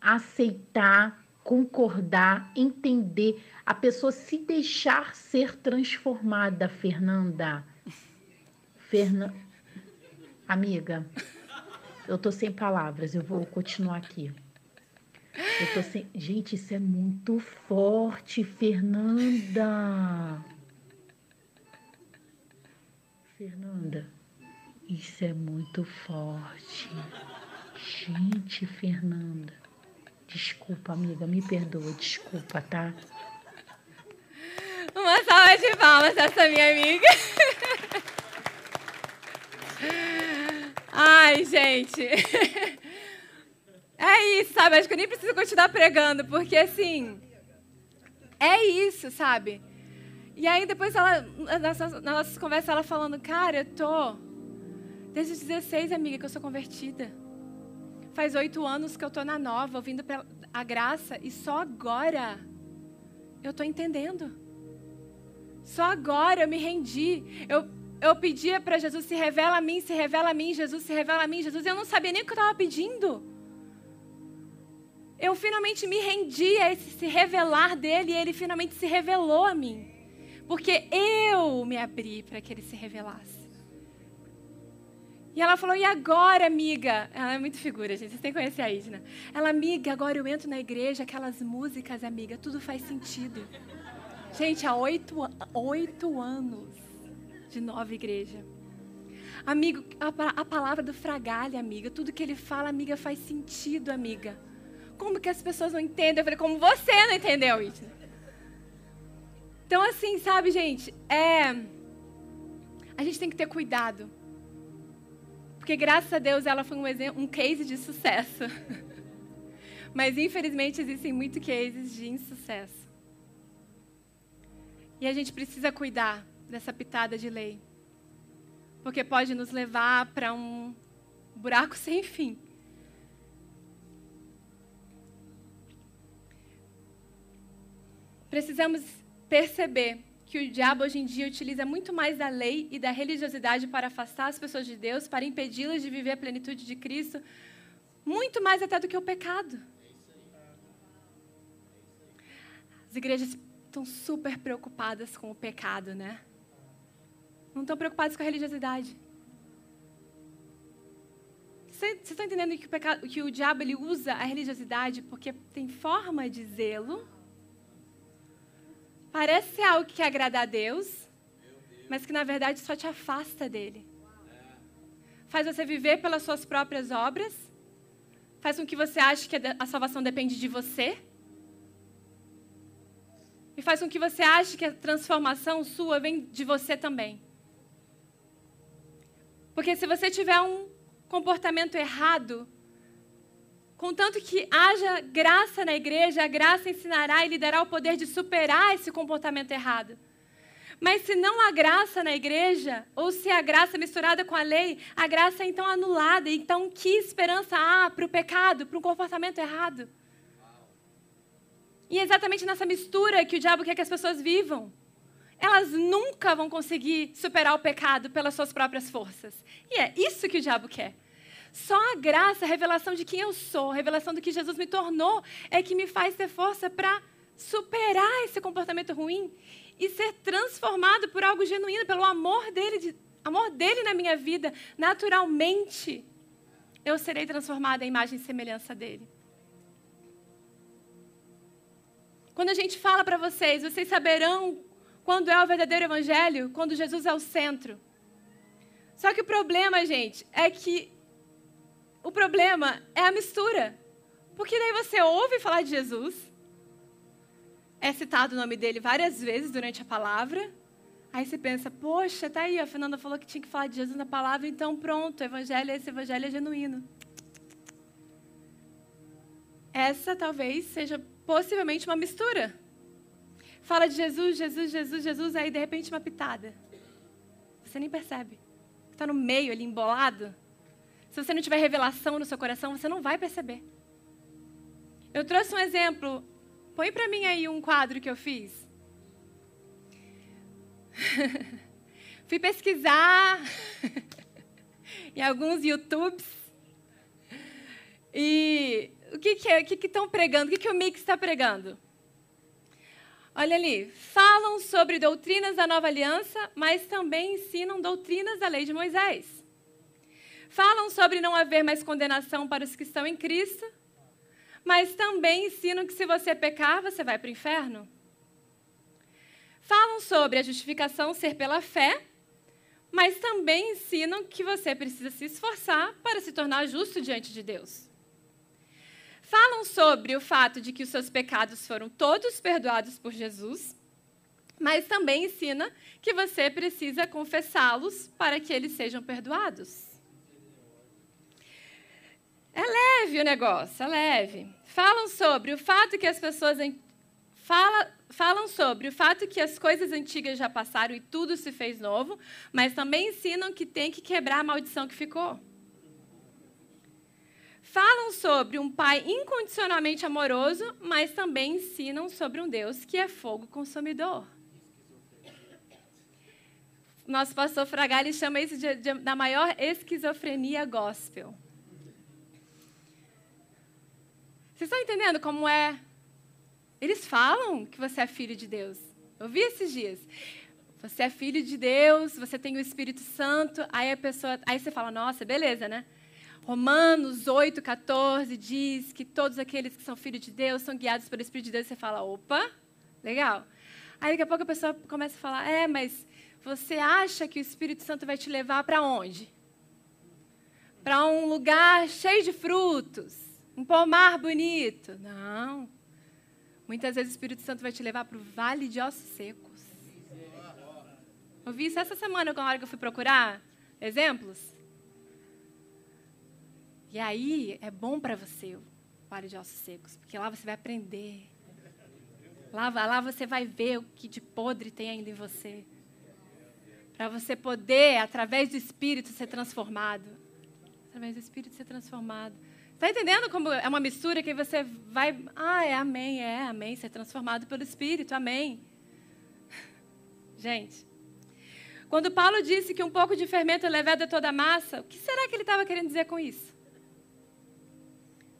aceitar, concordar, entender, a pessoa se deixar ser transformada, Fernanda. Fernanda, amiga, eu tô sem palavras, eu vou continuar aqui. Eu tô sem... Gente, isso é muito forte, Fernanda. Fernanda, isso é muito forte. Gente, Fernanda. Desculpa, amiga, me perdoa, desculpa, tá? Uma salva de palmas essa minha amiga. Ai, gente. É isso, sabe? Acho que eu nem preciso continuar pregando, porque assim. É isso, sabe? E aí depois ela, nas nossas conversas, ela falando, cara, eu tô desde os 16, amiga, que eu sou convertida. Faz oito anos que eu tô na nova, ouvindo a graça, e só agora eu tô entendendo. Só agora eu me rendi. Eu, eu pedia para Jesus, se revela a mim, se revela a mim, Jesus, se revela a mim, Jesus. E eu não sabia nem o que eu estava pedindo eu finalmente me rendi a esse se revelar dele e ele finalmente se revelou a mim. Porque eu me abri para que ele se revelasse. E ela falou: E agora, amiga? Ela é muito figura, gente. Vocês têm que conhecer a Idna. Ela, amiga, agora eu entro na igreja, aquelas músicas, amiga, tudo faz sentido. Gente, há oito, oito anos de nova igreja. Amigo, a, a palavra do fragalha, amiga, tudo que ele fala, amiga, faz sentido, amiga. Como que as pessoas não entendem? Eu falei, como você não entendeu isso? Então, assim, sabe, gente, é... a gente tem que ter cuidado. Porque, graças a Deus, ela foi um, exemplo, um case de sucesso. Mas infelizmente existem muitos cases de insucesso. E a gente precisa cuidar dessa pitada de lei. Porque pode nos levar para um buraco sem fim. Precisamos perceber que o diabo hoje em dia utiliza muito mais da lei e da religiosidade para afastar as pessoas de Deus, para impedi-las de viver a plenitude de Cristo, muito mais até do que o pecado. As igrejas estão super preocupadas com o pecado, né? Não estão preocupadas com a religiosidade. Vocês estão entendendo que o, pecado, que o diabo ele usa a religiosidade porque tem forma de zelo? Parece ser algo que agradar a Deus, mas que na verdade só te afasta dele. Faz você viver pelas suas próprias obras, faz com que você ache que a salvação depende de você e faz com que você ache que a transformação sua vem de você também. Porque se você tiver um comportamento errado, contanto que haja graça na igreja, a graça ensinará e lhe dará o poder de superar esse comportamento errado. Mas se não há graça na igreja, ou se a graça misturada com a lei, a graça é então anulada. Então, que esperança há para o pecado, para um comportamento errado? E é exatamente nessa mistura que o diabo quer que as pessoas vivam. Elas nunca vão conseguir superar o pecado pelas suas próprias forças. E é isso que o diabo quer. Só a graça, a revelação de quem eu sou, a revelação do que Jesus me tornou, é que me faz ter força para superar esse comportamento ruim e ser transformado por algo genuíno, pelo amor dele, de, amor dele na minha vida. Naturalmente, eu serei transformada em imagem e semelhança dele. Quando a gente fala para vocês, vocês saberão quando é o verdadeiro evangelho, quando Jesus é o centro. Só que o problema, gente, é que o problema é a mistura. Porque daí você ouve falar de Jesus, é citado o nome dele várias vezes durante a palavra, aí você pensa, poxa, tá aí, a Fernanda falou que tinha que falar de Jesus na palavra, então pronto, o evangelho, esse evangelho é genuíno. Essa talvez seja possivelmente uma mistura. Fala de Jesus, Jesus, Jesus, Jesus, aí de repente uma pitada. Você nem percebe. Está no meio ali, embolado. Se você não tiver revelação no seu coração, você não vai perceber. Eu trouxe um exemplo. Põe para mim aí um quadro que eu fiz. Fui pesquisar em alguns YouTubes. E o que, que é? O que estão pregando? O que, que o Mix está pregando? Olha ali, falam sobre doutrinas da nova aliança, mas também ensinam doutrinas da lei de Moisés. Falam sobre não haver mais condenação para os que estão em Cristo, mas também ensinam que se você pecar, você vai para o inferno. Falam sobre a justificação ser pela fé, mas também ensinam que você precisa se esforçar para se tornar justo diante de Deus falam sobre o fato de que os seus pecados foram todos perdoados por Jesus, mas também ensina que você precisa confessá-los para que eles sejam perdoados. É leve o negócio, é leve. Falam sobre o fato que as pessoas fala, falam sobre o fato que as coisas antigas já passaram e tudo se fez novo, mas também ensinam que tem que quebrar a maldição que ficou falam sobre um pai incondicionalmente amoroso, mas também ensinam sobre um Deus que é fogo consumidor. Nosso pastor Fragali chama isso de, de, da maior esquizofrenia gospel. Vocês estão entendendo como é? Eles falam que você é filho de Deus. Eu vi esses dias. Você é filho de Deus, você tem o Espírito Santo. Aí a pessoa, aí você fala, nossa, beleza, né? Romanos 8, 14 diz que todos aqueles que são filhos de Deus são guiados pelo Espírito de Deus. Você fala, opa, legal. Aí daqui a pouco a pessoa começa a falar, é, mas você acha que o Espírito Santo vai te levar para onde? Para um lugar cheio de frutos, um pomar bonito. Não. Muitas vezes o Espírito Santo vai te levar para o vale de ossos secos. Ouvi isso essa semana, com a hora que eu fui procurar exemplos. E aí é bom para você vale de ossos secos, porque lá você vai aprender. Lá, lá você vai ver o que de podre tem ainda em você. Para você poder, através do Espírito, ser transformado. Através do Espírito, ser transformado. Está entendendo como é uma mistura que você vai. Ah, é amém, é amém, ser transformado pelo Espírito, amém. Gente, quando Paulo disse que um pouco de fermento leveda toda a massa, o que será que ele estava querendo dizer com isso?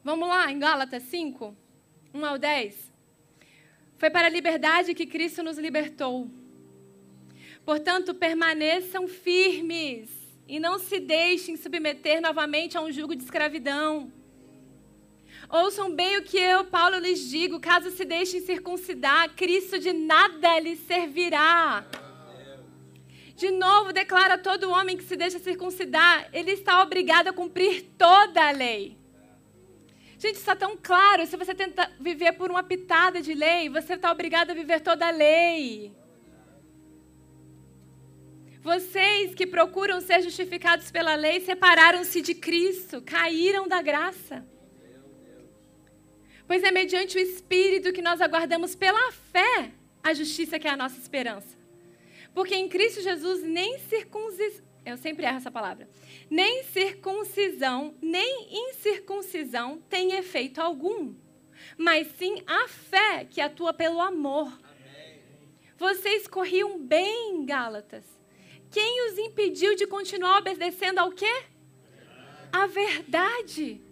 Vamos lá, em Gálatas 5, 1 ao 10. Foi para a liberdade que Cristo nos libertou. Portanto, permaneçam firmes e não se deixem submeter novamente a um jugo de escravidão. Ouçam bem o que eu, Paulo, lhes digo: caso se deixem circuncidar, Cristo de nada lhes servirá. De novo, declara todo homem que se deixa circuncidar, ele está obrigado a cumprir toda a lei. Gente, isso está tão claro. Se você tenta viver por uma pitada de lei, você está obrigado a viver toda a lei. Vocês que procuram ser justificados pela lei separaram-se de Cristo, caíram da graça. Pois é mediante o Espírito que nós aguardamos pela fé a justiça que é a nossa esperança. Porque em Cristo Jesus nem circuncisão, eu sempre erro essa palavra, nem circuncisão, nem incircuncisão tem efeito algum, mas sim a fé que atua pelo amor. Vocês corriam bem, Gálatas. Quem os impediu de continuar obedecendo ao quê? A verdade.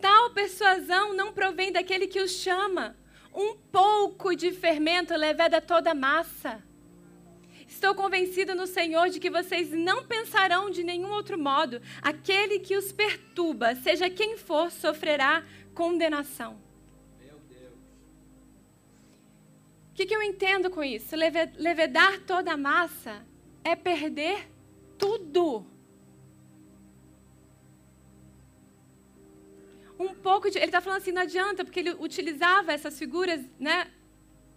Tal persuasão não provém daquele que os chama. Um pouco de fermento leveda toda a massa. Estou convencido no Senhor de que vocês não pensarão de nenhum outro modo. Aquele que os perturba, seja quem for, sofrerá condenação. Meu Deus. O que, que eu entendo com isso? levedar toda a massa é perder tudo. Um pouco de. Ele está falando assim, não adianta, porque ele utilizava essas figuras, né?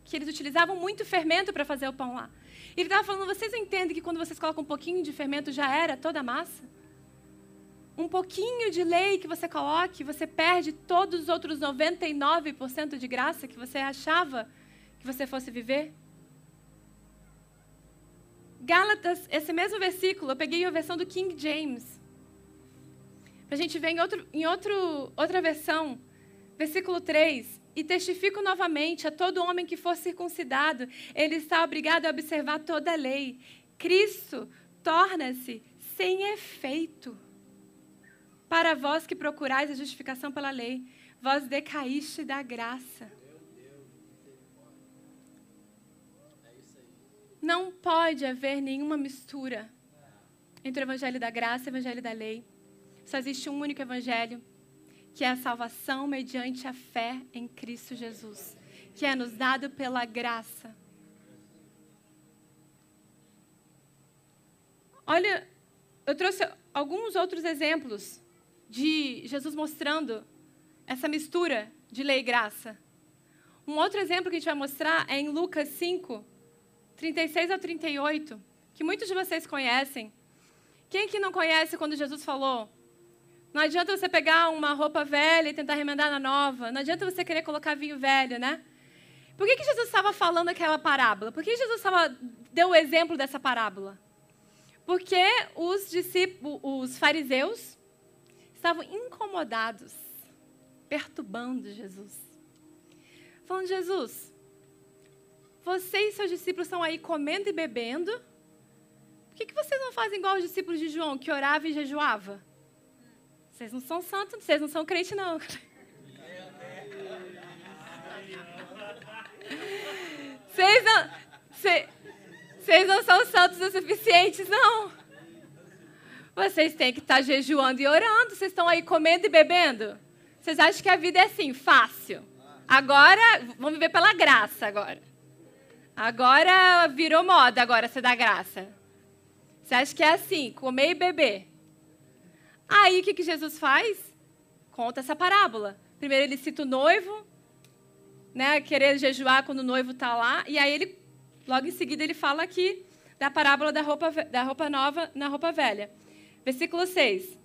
Que eles utilizavam muito fermento para fazer o pão lá. Ele estava falando, vocês entendem que quando vocês colocam um pouquinho de fermento já era toda a massa? Um pouquinho de lei que você coloque, você perde todos os outros 99% de graça que você achava que você fosse viver? Gálatas, esse mesmo versículo, eu peguei a versão do King James. A gente ver em, outro, em outro, outra versão, versículo 3. E testifico novamente a todo homem que for circuncidado, ele está obrigado a observar toda a lei. Cristo torna-se sem efeito. Para vós que procurais a justificação pela lei, vós decaíste da graça. Não pode haver nenhuma mistura entre o evangelho da graça e o evangelho da lei. Só existe um único evangelho que é a salvação mediante a fé em Cristo Jesus, que é nos dado pela graça. Olha, eu trouxe alguns outros exemplos de Jesus mostrando essa mistura de lei e graça. Um outro exemplo que a gente vai mostrar é em Lucas 5, 36 ao 38, que muitos de vocês conhecem. Quem que não conhece quando Jesus falou: não adianta você pegar uma roupa velha e tentar remendar na nova. Não adianta você querer colocar vinho velho, né? Por que, que Jesus estava falando aquela parábola? Por que Jesus estava, deu o exemplo dessa parábola? Porque os discípulos, os fariseus, estavam incomodados, perturbando Jesus. Falando, Jesus, você e seus discípulos estão aí comendo e bebendo. Por que, que vocês não fazem igual os discípulos de João, que orava e jejuava? Vocês não são santos, vocês não são crente, não. Vocês não, vocês não são santos o suficientes, não. Vocês têm que estar jejuando e orando. Vocês estão aí comendo e bebendo. Vocês acham que a vida é assim, fácil. Agora, vamos viver pela graça agora. Agora virou moda agora você dá graça. Você acha que é assim, comer e beber? Aí o que, que Jesus faz? Conta essa parábola. Primeiro ele cita o noivo, né, querer jejuar quando o noivo está lá, e aí ele, logo em seguida, ele fala aqui da parábola da roupa, da roupa nova na roupa velha. Versículo 6.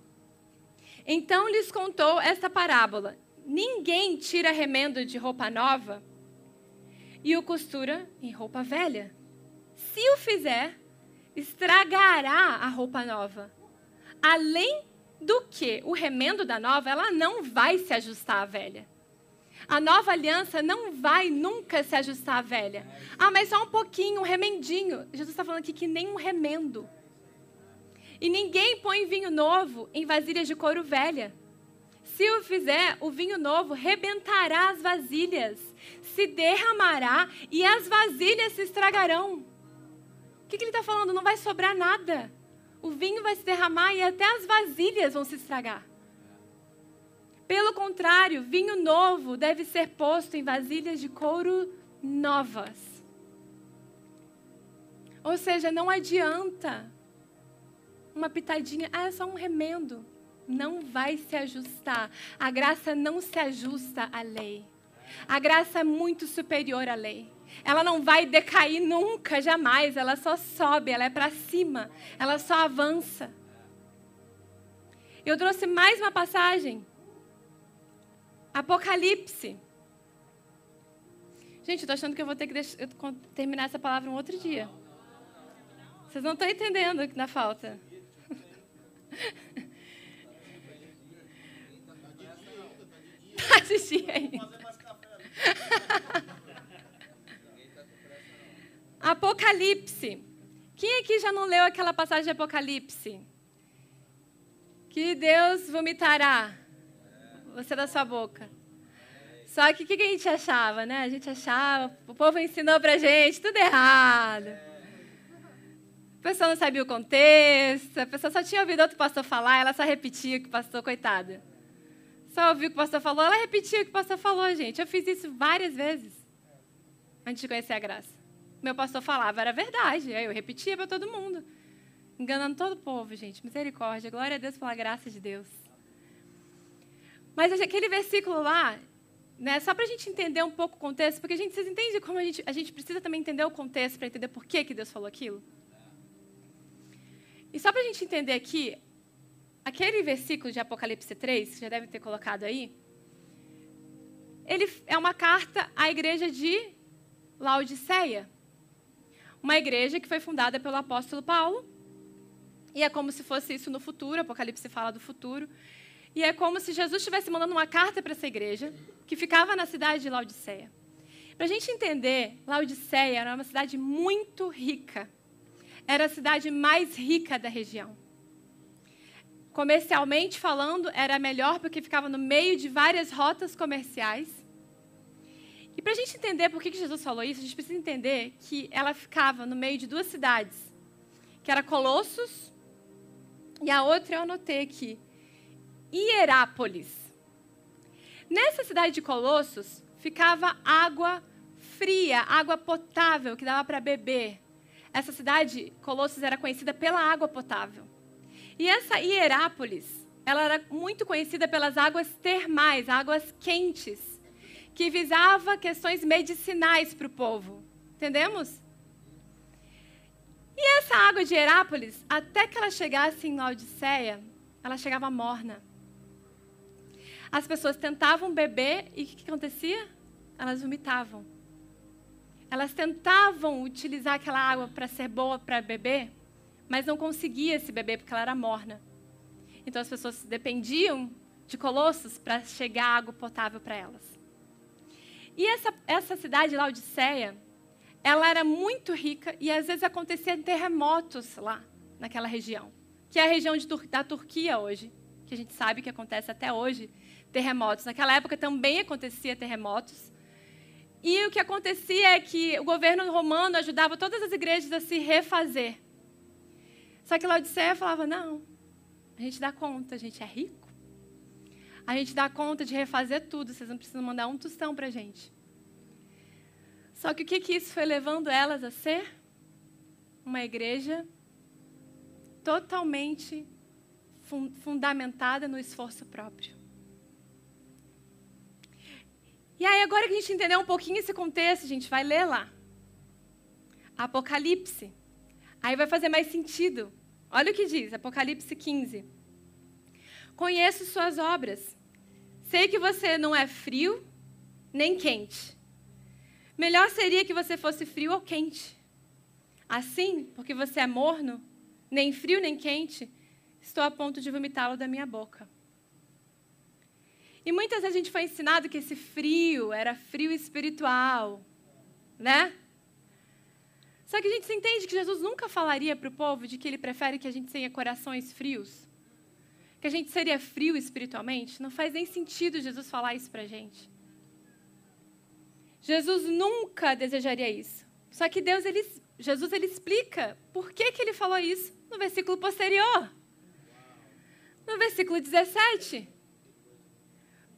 Então lhes contou esta parábola. ninguém tira remendo de roupa nova e o costura em roupa velha. Se o fizer, estragará a roupa nova. Além do que o remendo da nova, ela não vai se ajustar à velha. A nova aliança não vai nunca se ajustar à velha. Ah, mas só um pouquinho, um remendinho. Jesus está falando aqui que nem um remendo. E ninguém põe vinho novo em vasilhas de couro velha. Se o fizer, o vinho novo rebentará as vasilhas, se derramará e as vasilhas se estragarão. O que, que ele está falando? Não vai sobrar nada. O vinho vai se derramar e até as vasilhas vão se estragar. Pelo contrário, vinho novo deve ser posto em vasilhas de couro novas. Ou seja, não adianta uma pitadinha, ah, é só um remendo. Não vai se ajustar. A graça não se ajusta à lei. A graça é muito superior à lei. Ela não vai decair nunca, jamais. Ela só sobe, ela é para cima. Ela só avança. Eu trouxe mais uma passagem. Apocalipse. Gente, eu tô achando que eu vou ter que deixar, terminar essa palavra um outro dia. Vocês não estão entendendo dá falta. Tá de dia ainda. Apocalipse. Quem aqui já não leu aquela passagem de Apocalipse? Que Deus vomitará você da sua boca. Só que o que a gente achava, né? A gente achava, o povo ensinou pra gente tudo errado. A pessoa não sabia o contexto, a pessoa só tinha ouvido outro pastor falar, ela só repetia o que o pastor, coitada. Só ouviu o que o pastor falou, ela repetia o que o pastor falou, gente. Eu fiz isso várias vezes antes de conhecer a graça. Meu pastor falava, era verdade. Aí eu repetia para todo mundo. Enganando todo o povo, gente. Misericórdia. Glória a Deus pela graça de Deus. Mas aquele versículo lá, né, só para a gente entender um pouco o contexto, porque a gente, vocês entendem como a gente, a gente precisa também entender o contexto para entender por que, que Deus falou aquilo? E só para a gente entender aqui, aquele versículo de Apocalipse 3, que já deve ter colocado aí, ele é uma carta à igreja de Laodiceia. Uma igreja que foi fundada pelo apóstolo Paulo. E é como se fosse isso no futuro, Apocalipse fala do futuro. E é como se Jesus estivesse mandando uma carta para essa igreja, que ficava na cidade de Laodiceia. Para a gente entender, Laodiceia era uma cidade muito rica. Era a cidade mais rica da região. Comercialmente falando, era melhor porque ficava no meio de várias rotas comerciais. E para a gente entender por que Jesus falou isso, a gente precisa entender que ela ficava no meio de duas cidades, que era Colossos e a outra eu anotei aqui, Hierápolis. Nessa cidade de Colossos ficava água fria, água potável que dava para beber. Essa cidade, Colossos, era conhecida pela água potável. E essa Hierápolis, ela era muito conhecida pelas águas termais, águas quentes que visava questões medicinais para o povo. Entendemos? E essa água de Herápolis, até que ela chegasse em Laodiceia, ela chegava morna. As pessoas tentavam beber e o que acontecia? Elas vomitavam. Elas tentavam utilizar aquela água para ser boa para beber, mas não conseguia se beber porque ela era morna. Então as pessoas dependiam de colossos para chegar água potável para elas. E essa, essa cidade, Laodiceia, ela era muito rica e às vezes aconteciam terremotos lá, naquela região, que é a região da Turquia hoje, que a gente sabe que acontece até hoje, terremotos. Naquela época também acontecia terremotos. E o que acontecia é que o governo romano ajudava todas as igrejas a se refazer. Só que Laodiceia falava: não, a gente dá conta, a gente é rico a gente dá conta de refazer tudo, vocês não precisam mandar um tostão para a gente. Só que o que, que isso foi levando elas a ser? Uma igreja totalmente fun fundamentada no esforço próprio. E aí, agora que a gente entendeu um pouquinho esse contexto, a gente vai ler lá. Apocalipse. Aí vai fazer mais sentido. Olha o que diz, Apocalipse 15. Conheço suas obras Sei que você não é frio nem quente. Melhor seria que você fosse frio ou quente. Assim, porque você é morno, nem frio nem quente, estou a ponto de vomitá-lo da minha boca. E muitas vezes a gente foi ensinado que esse frio era frio espiritual, né? Só que a gente se entende que Jesus nunca falaria para o povo de que ele prefere que a gente tenha corações frios. Que a gente seria frio espiritualmente. Não faz nem sentido Jesus falar isso para a gente. Jesus nunca desejaria isso. Só que Deus, ele, Jesus, ele explica por que, que ele falou isso no versículo posterior. No versículo 17.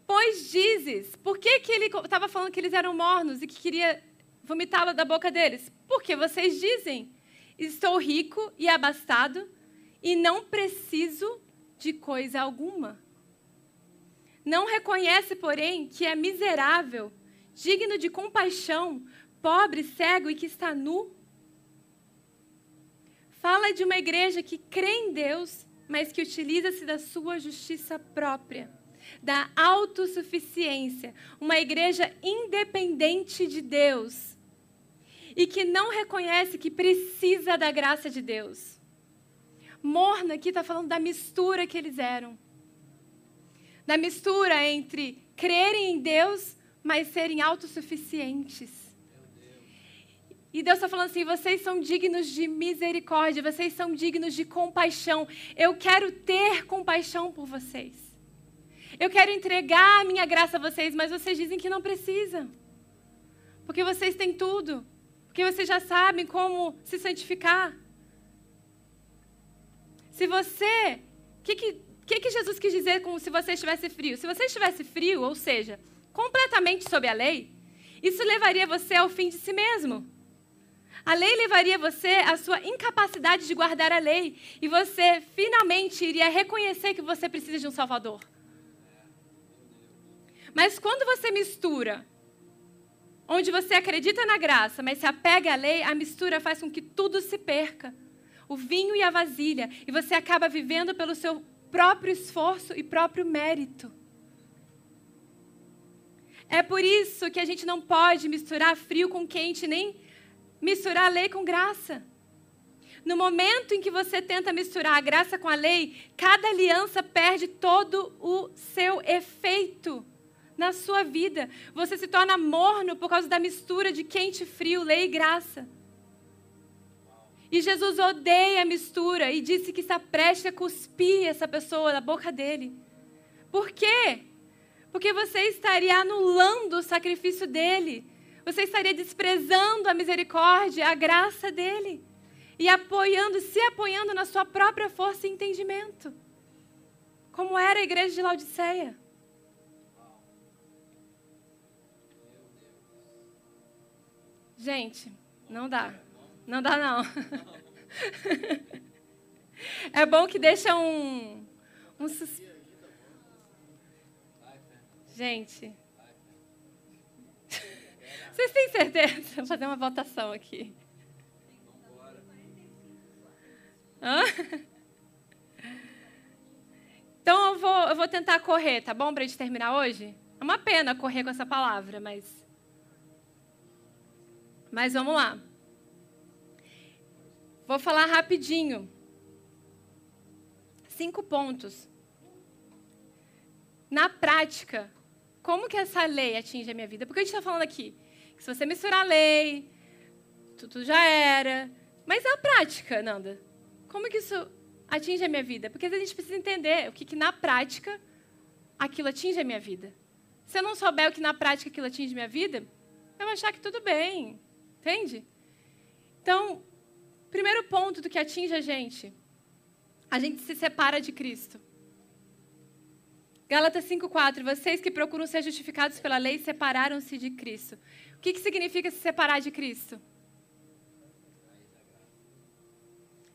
Pois dizes, por que, que ele estava falando que eles eram mornos e que queria vomitá-lo da boca deles? Porque vocês dizem: Estou rico e abastado e não preciso de coisa alguma. Não reconhece, porém, que é miserável, digno de compaixão, pobre, cego e que está nu? Fala de uma igreja que crê em Deus, mas que utiliza-se da sua justiça própria, da autossuficiência, uma igreja independente de Deus e que não reconhece que precisa da graça de Deus. Morna aqui está falando da mistura que eles eram. Da mistura entre crerem em Deus, mas serem autossuficientes. E Deus está falando assim: vocês são dignos de misericórdia, vocês são dignos de compaixão. Eu quero ter compaixão por vocês. Eu quero entregar a minha graça a vocês, mas vocês dizem que não precisam. Porque vocês têm tudo. Porque vocês já sabem como se santificar. Se você. O que, que, que, Jesus quis dizer com se você estivesse frio? Se você estivesse frio, ou seja, completamente sob a lei, isso levaria você ao fim de si mesmo. A lei levaria você à sua incapacidade de guardar a lei. E você finalmente iria reconhecer que você precisa de um Salvador. Mas quando você mistura onde você acredita na graça, mas se apega à lei, a mistura faz com que tudo se perca. O vinho e a vasilha. E você acaba vivendo pelo seu próprio esforço e próprio mérito. É por isso que a gente não pode misturar frio com quente, nem misturar lei com graça. No momento em que você tenta misturar a graça com a lei, cada aliança perde todo o seu efeito na sua vida. Você se torna morno por causa da mistura de quente frio, lei e graça. E Jesus odeia a mistura e disse que está prestes a cuspir essa pessoa da boca dele. Por quê? Porque você estaria anulando o sacrifício dele. Você estaria desprezando a misericórdia, a graça dele. E apoiando, se apoiando na sua própria força e entendimento. Como era a igreja de Laodiceia. Gente, não dá. Não dá, não. É bom que deixa um. um sus... Gente. Vocês têm certeza? Vou fazer uma votação aqui. Hã? Então eu vou, eu vou tentar correr, tá bom? Para a gente terminar hoje? É uma pena correr com essa palavra, mas mas vamos lá. Vou falar rapidinho. Cinco pontos. Na prática, como que essa lei atinge a minha vida? Porque a gente está falando aqui que se você misturar a lei, tudo já era. Mas na prática, Nanda, como que isso atinge a minha vida? Porque a gente precisa entender o que, que na prática aquilo atinge a minha vida. Se eu não souber o que na prática aquilo atinge a minha vida, eu vou achar que tudo bem, Entende? Então, primeiro ponto do que atinge a gente, a gente se separa de Cristo. Gálatas 5,4: Vocês que procuram ser justificados pela lei separaram-se de Cristo. O que, que significa se separar de Cristo?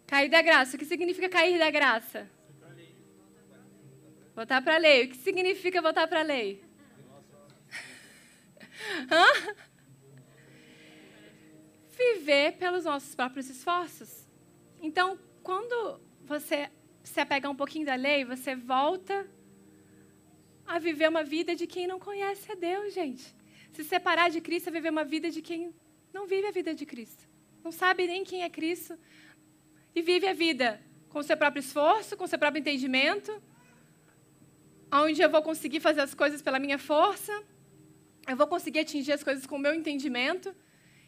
Cair da graça. O que significa cair da graça? Voltar para a lei. O que significa voltar para a lei? Hã? Viver pelos nossos próprios esforços. Então, quando você se apega um pouquinho da lei, você volta a viver uma vida de quem não conhece a Deus, gente. Se separar de Cristo é viver uma vida de quem não vive a vida de Cristo. Não sabe nem quem é Cristo. E vive a vida com seu próprio esforço, com seu próprio entendimento, onde eu vou conseguir fazer as coisas pela minha força, eu vou conseguir atingir as coisas com o meu entendimento.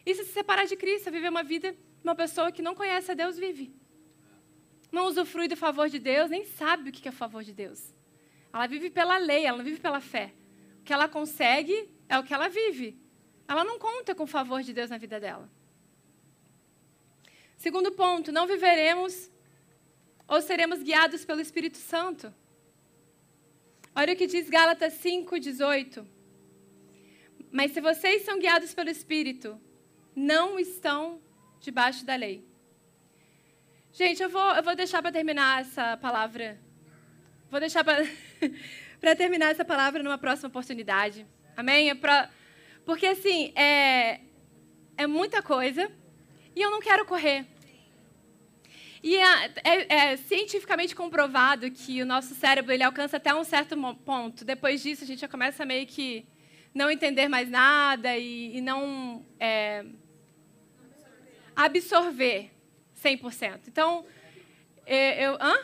E se separar de Cristo, é viver uma vida uma pessoa que não conhece a Deus vive. Não usufrui do favor de Deus, nem sabe o que é o favor de Deus. Ela vive pela lei, ela não vive pela fé. O que ela consegue é o que ela vive. Ela não conta com o favor de Deus na vida dela. Segundo ponto, não viveremos ou seremos guiados pelo Espírito Santo. Olha o que diz Gálatas 5:18. Mas se vocês são guiados pelo Espírito, não estão debaixo da lei. Gente, eu vou, eu vou deixar para terminar essa palavra. Vou deixar para terminar essa palavra numa próxima oportunidade. Amém? É pra, porque, assim, é, é muita coisa e eu não quero correr. E é, é, é, cientificamente comprovado que o nosso cérebro ele alcança até um certo ponto. Depois disso, a gente já começa meio que não entender mais nada e, e não é, absorver 100%. Então, é, eu. Hã?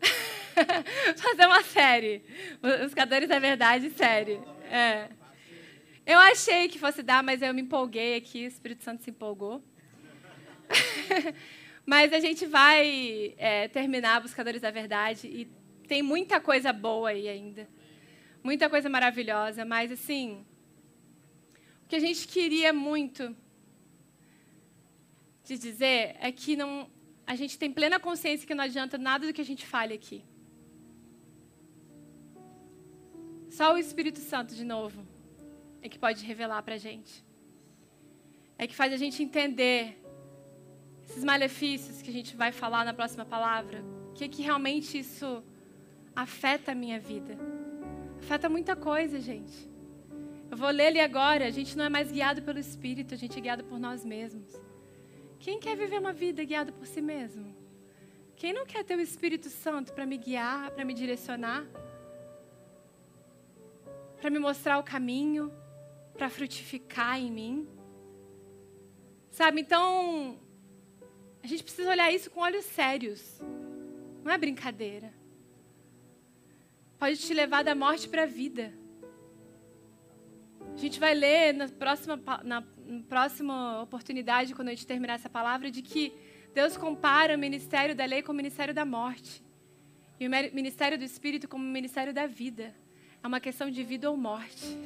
Fazer uma série. Os Cadores da Verdade, série. É. Eu achei que fosse dar, mas eu me empolguei aqui, o Espírito Santo se empolgou. mas a gente vai é, terminar Buscadores da Verdade e tem muita coisa boa aí ainda. Muita coisa maravilhosa, mas assim, o que a gente queria muito de dizer é que não, a gente tem plena consciência que não adianta nada do que a gente fale aqui. Só o Espírito Santo, de novo, é que pode revelar para a gente. É que faz a gente entender esses malefícios que a gente vai falar na próxima palavra. O que, que realmente isso afeta a minha vida. Afeta muita coisa, gente. Eu vou ler ali agora. A gente não é mais guiado pelo Espírito, a gente é guiado por nós mesmos. Quem quer viver uma vida guiada por si mesmo? Quem não quer ter o Espírito Santo para me guiar, para me direcionar? Para me mostrar o caminho, para frutificar em mim? Sabe, então, a gente precisa olhar isso com olhos sérios. Não é brincadeira. Pode te levar da morte para a vida. A gente vai ler na próxima, na próxima oportunidade, quando a gente terminar essa palavra, de que Deus compara o ministério da lei com o ministério da morte. E o ministério do Espírito como o ministério da vida. É uma questão de vida ou morte.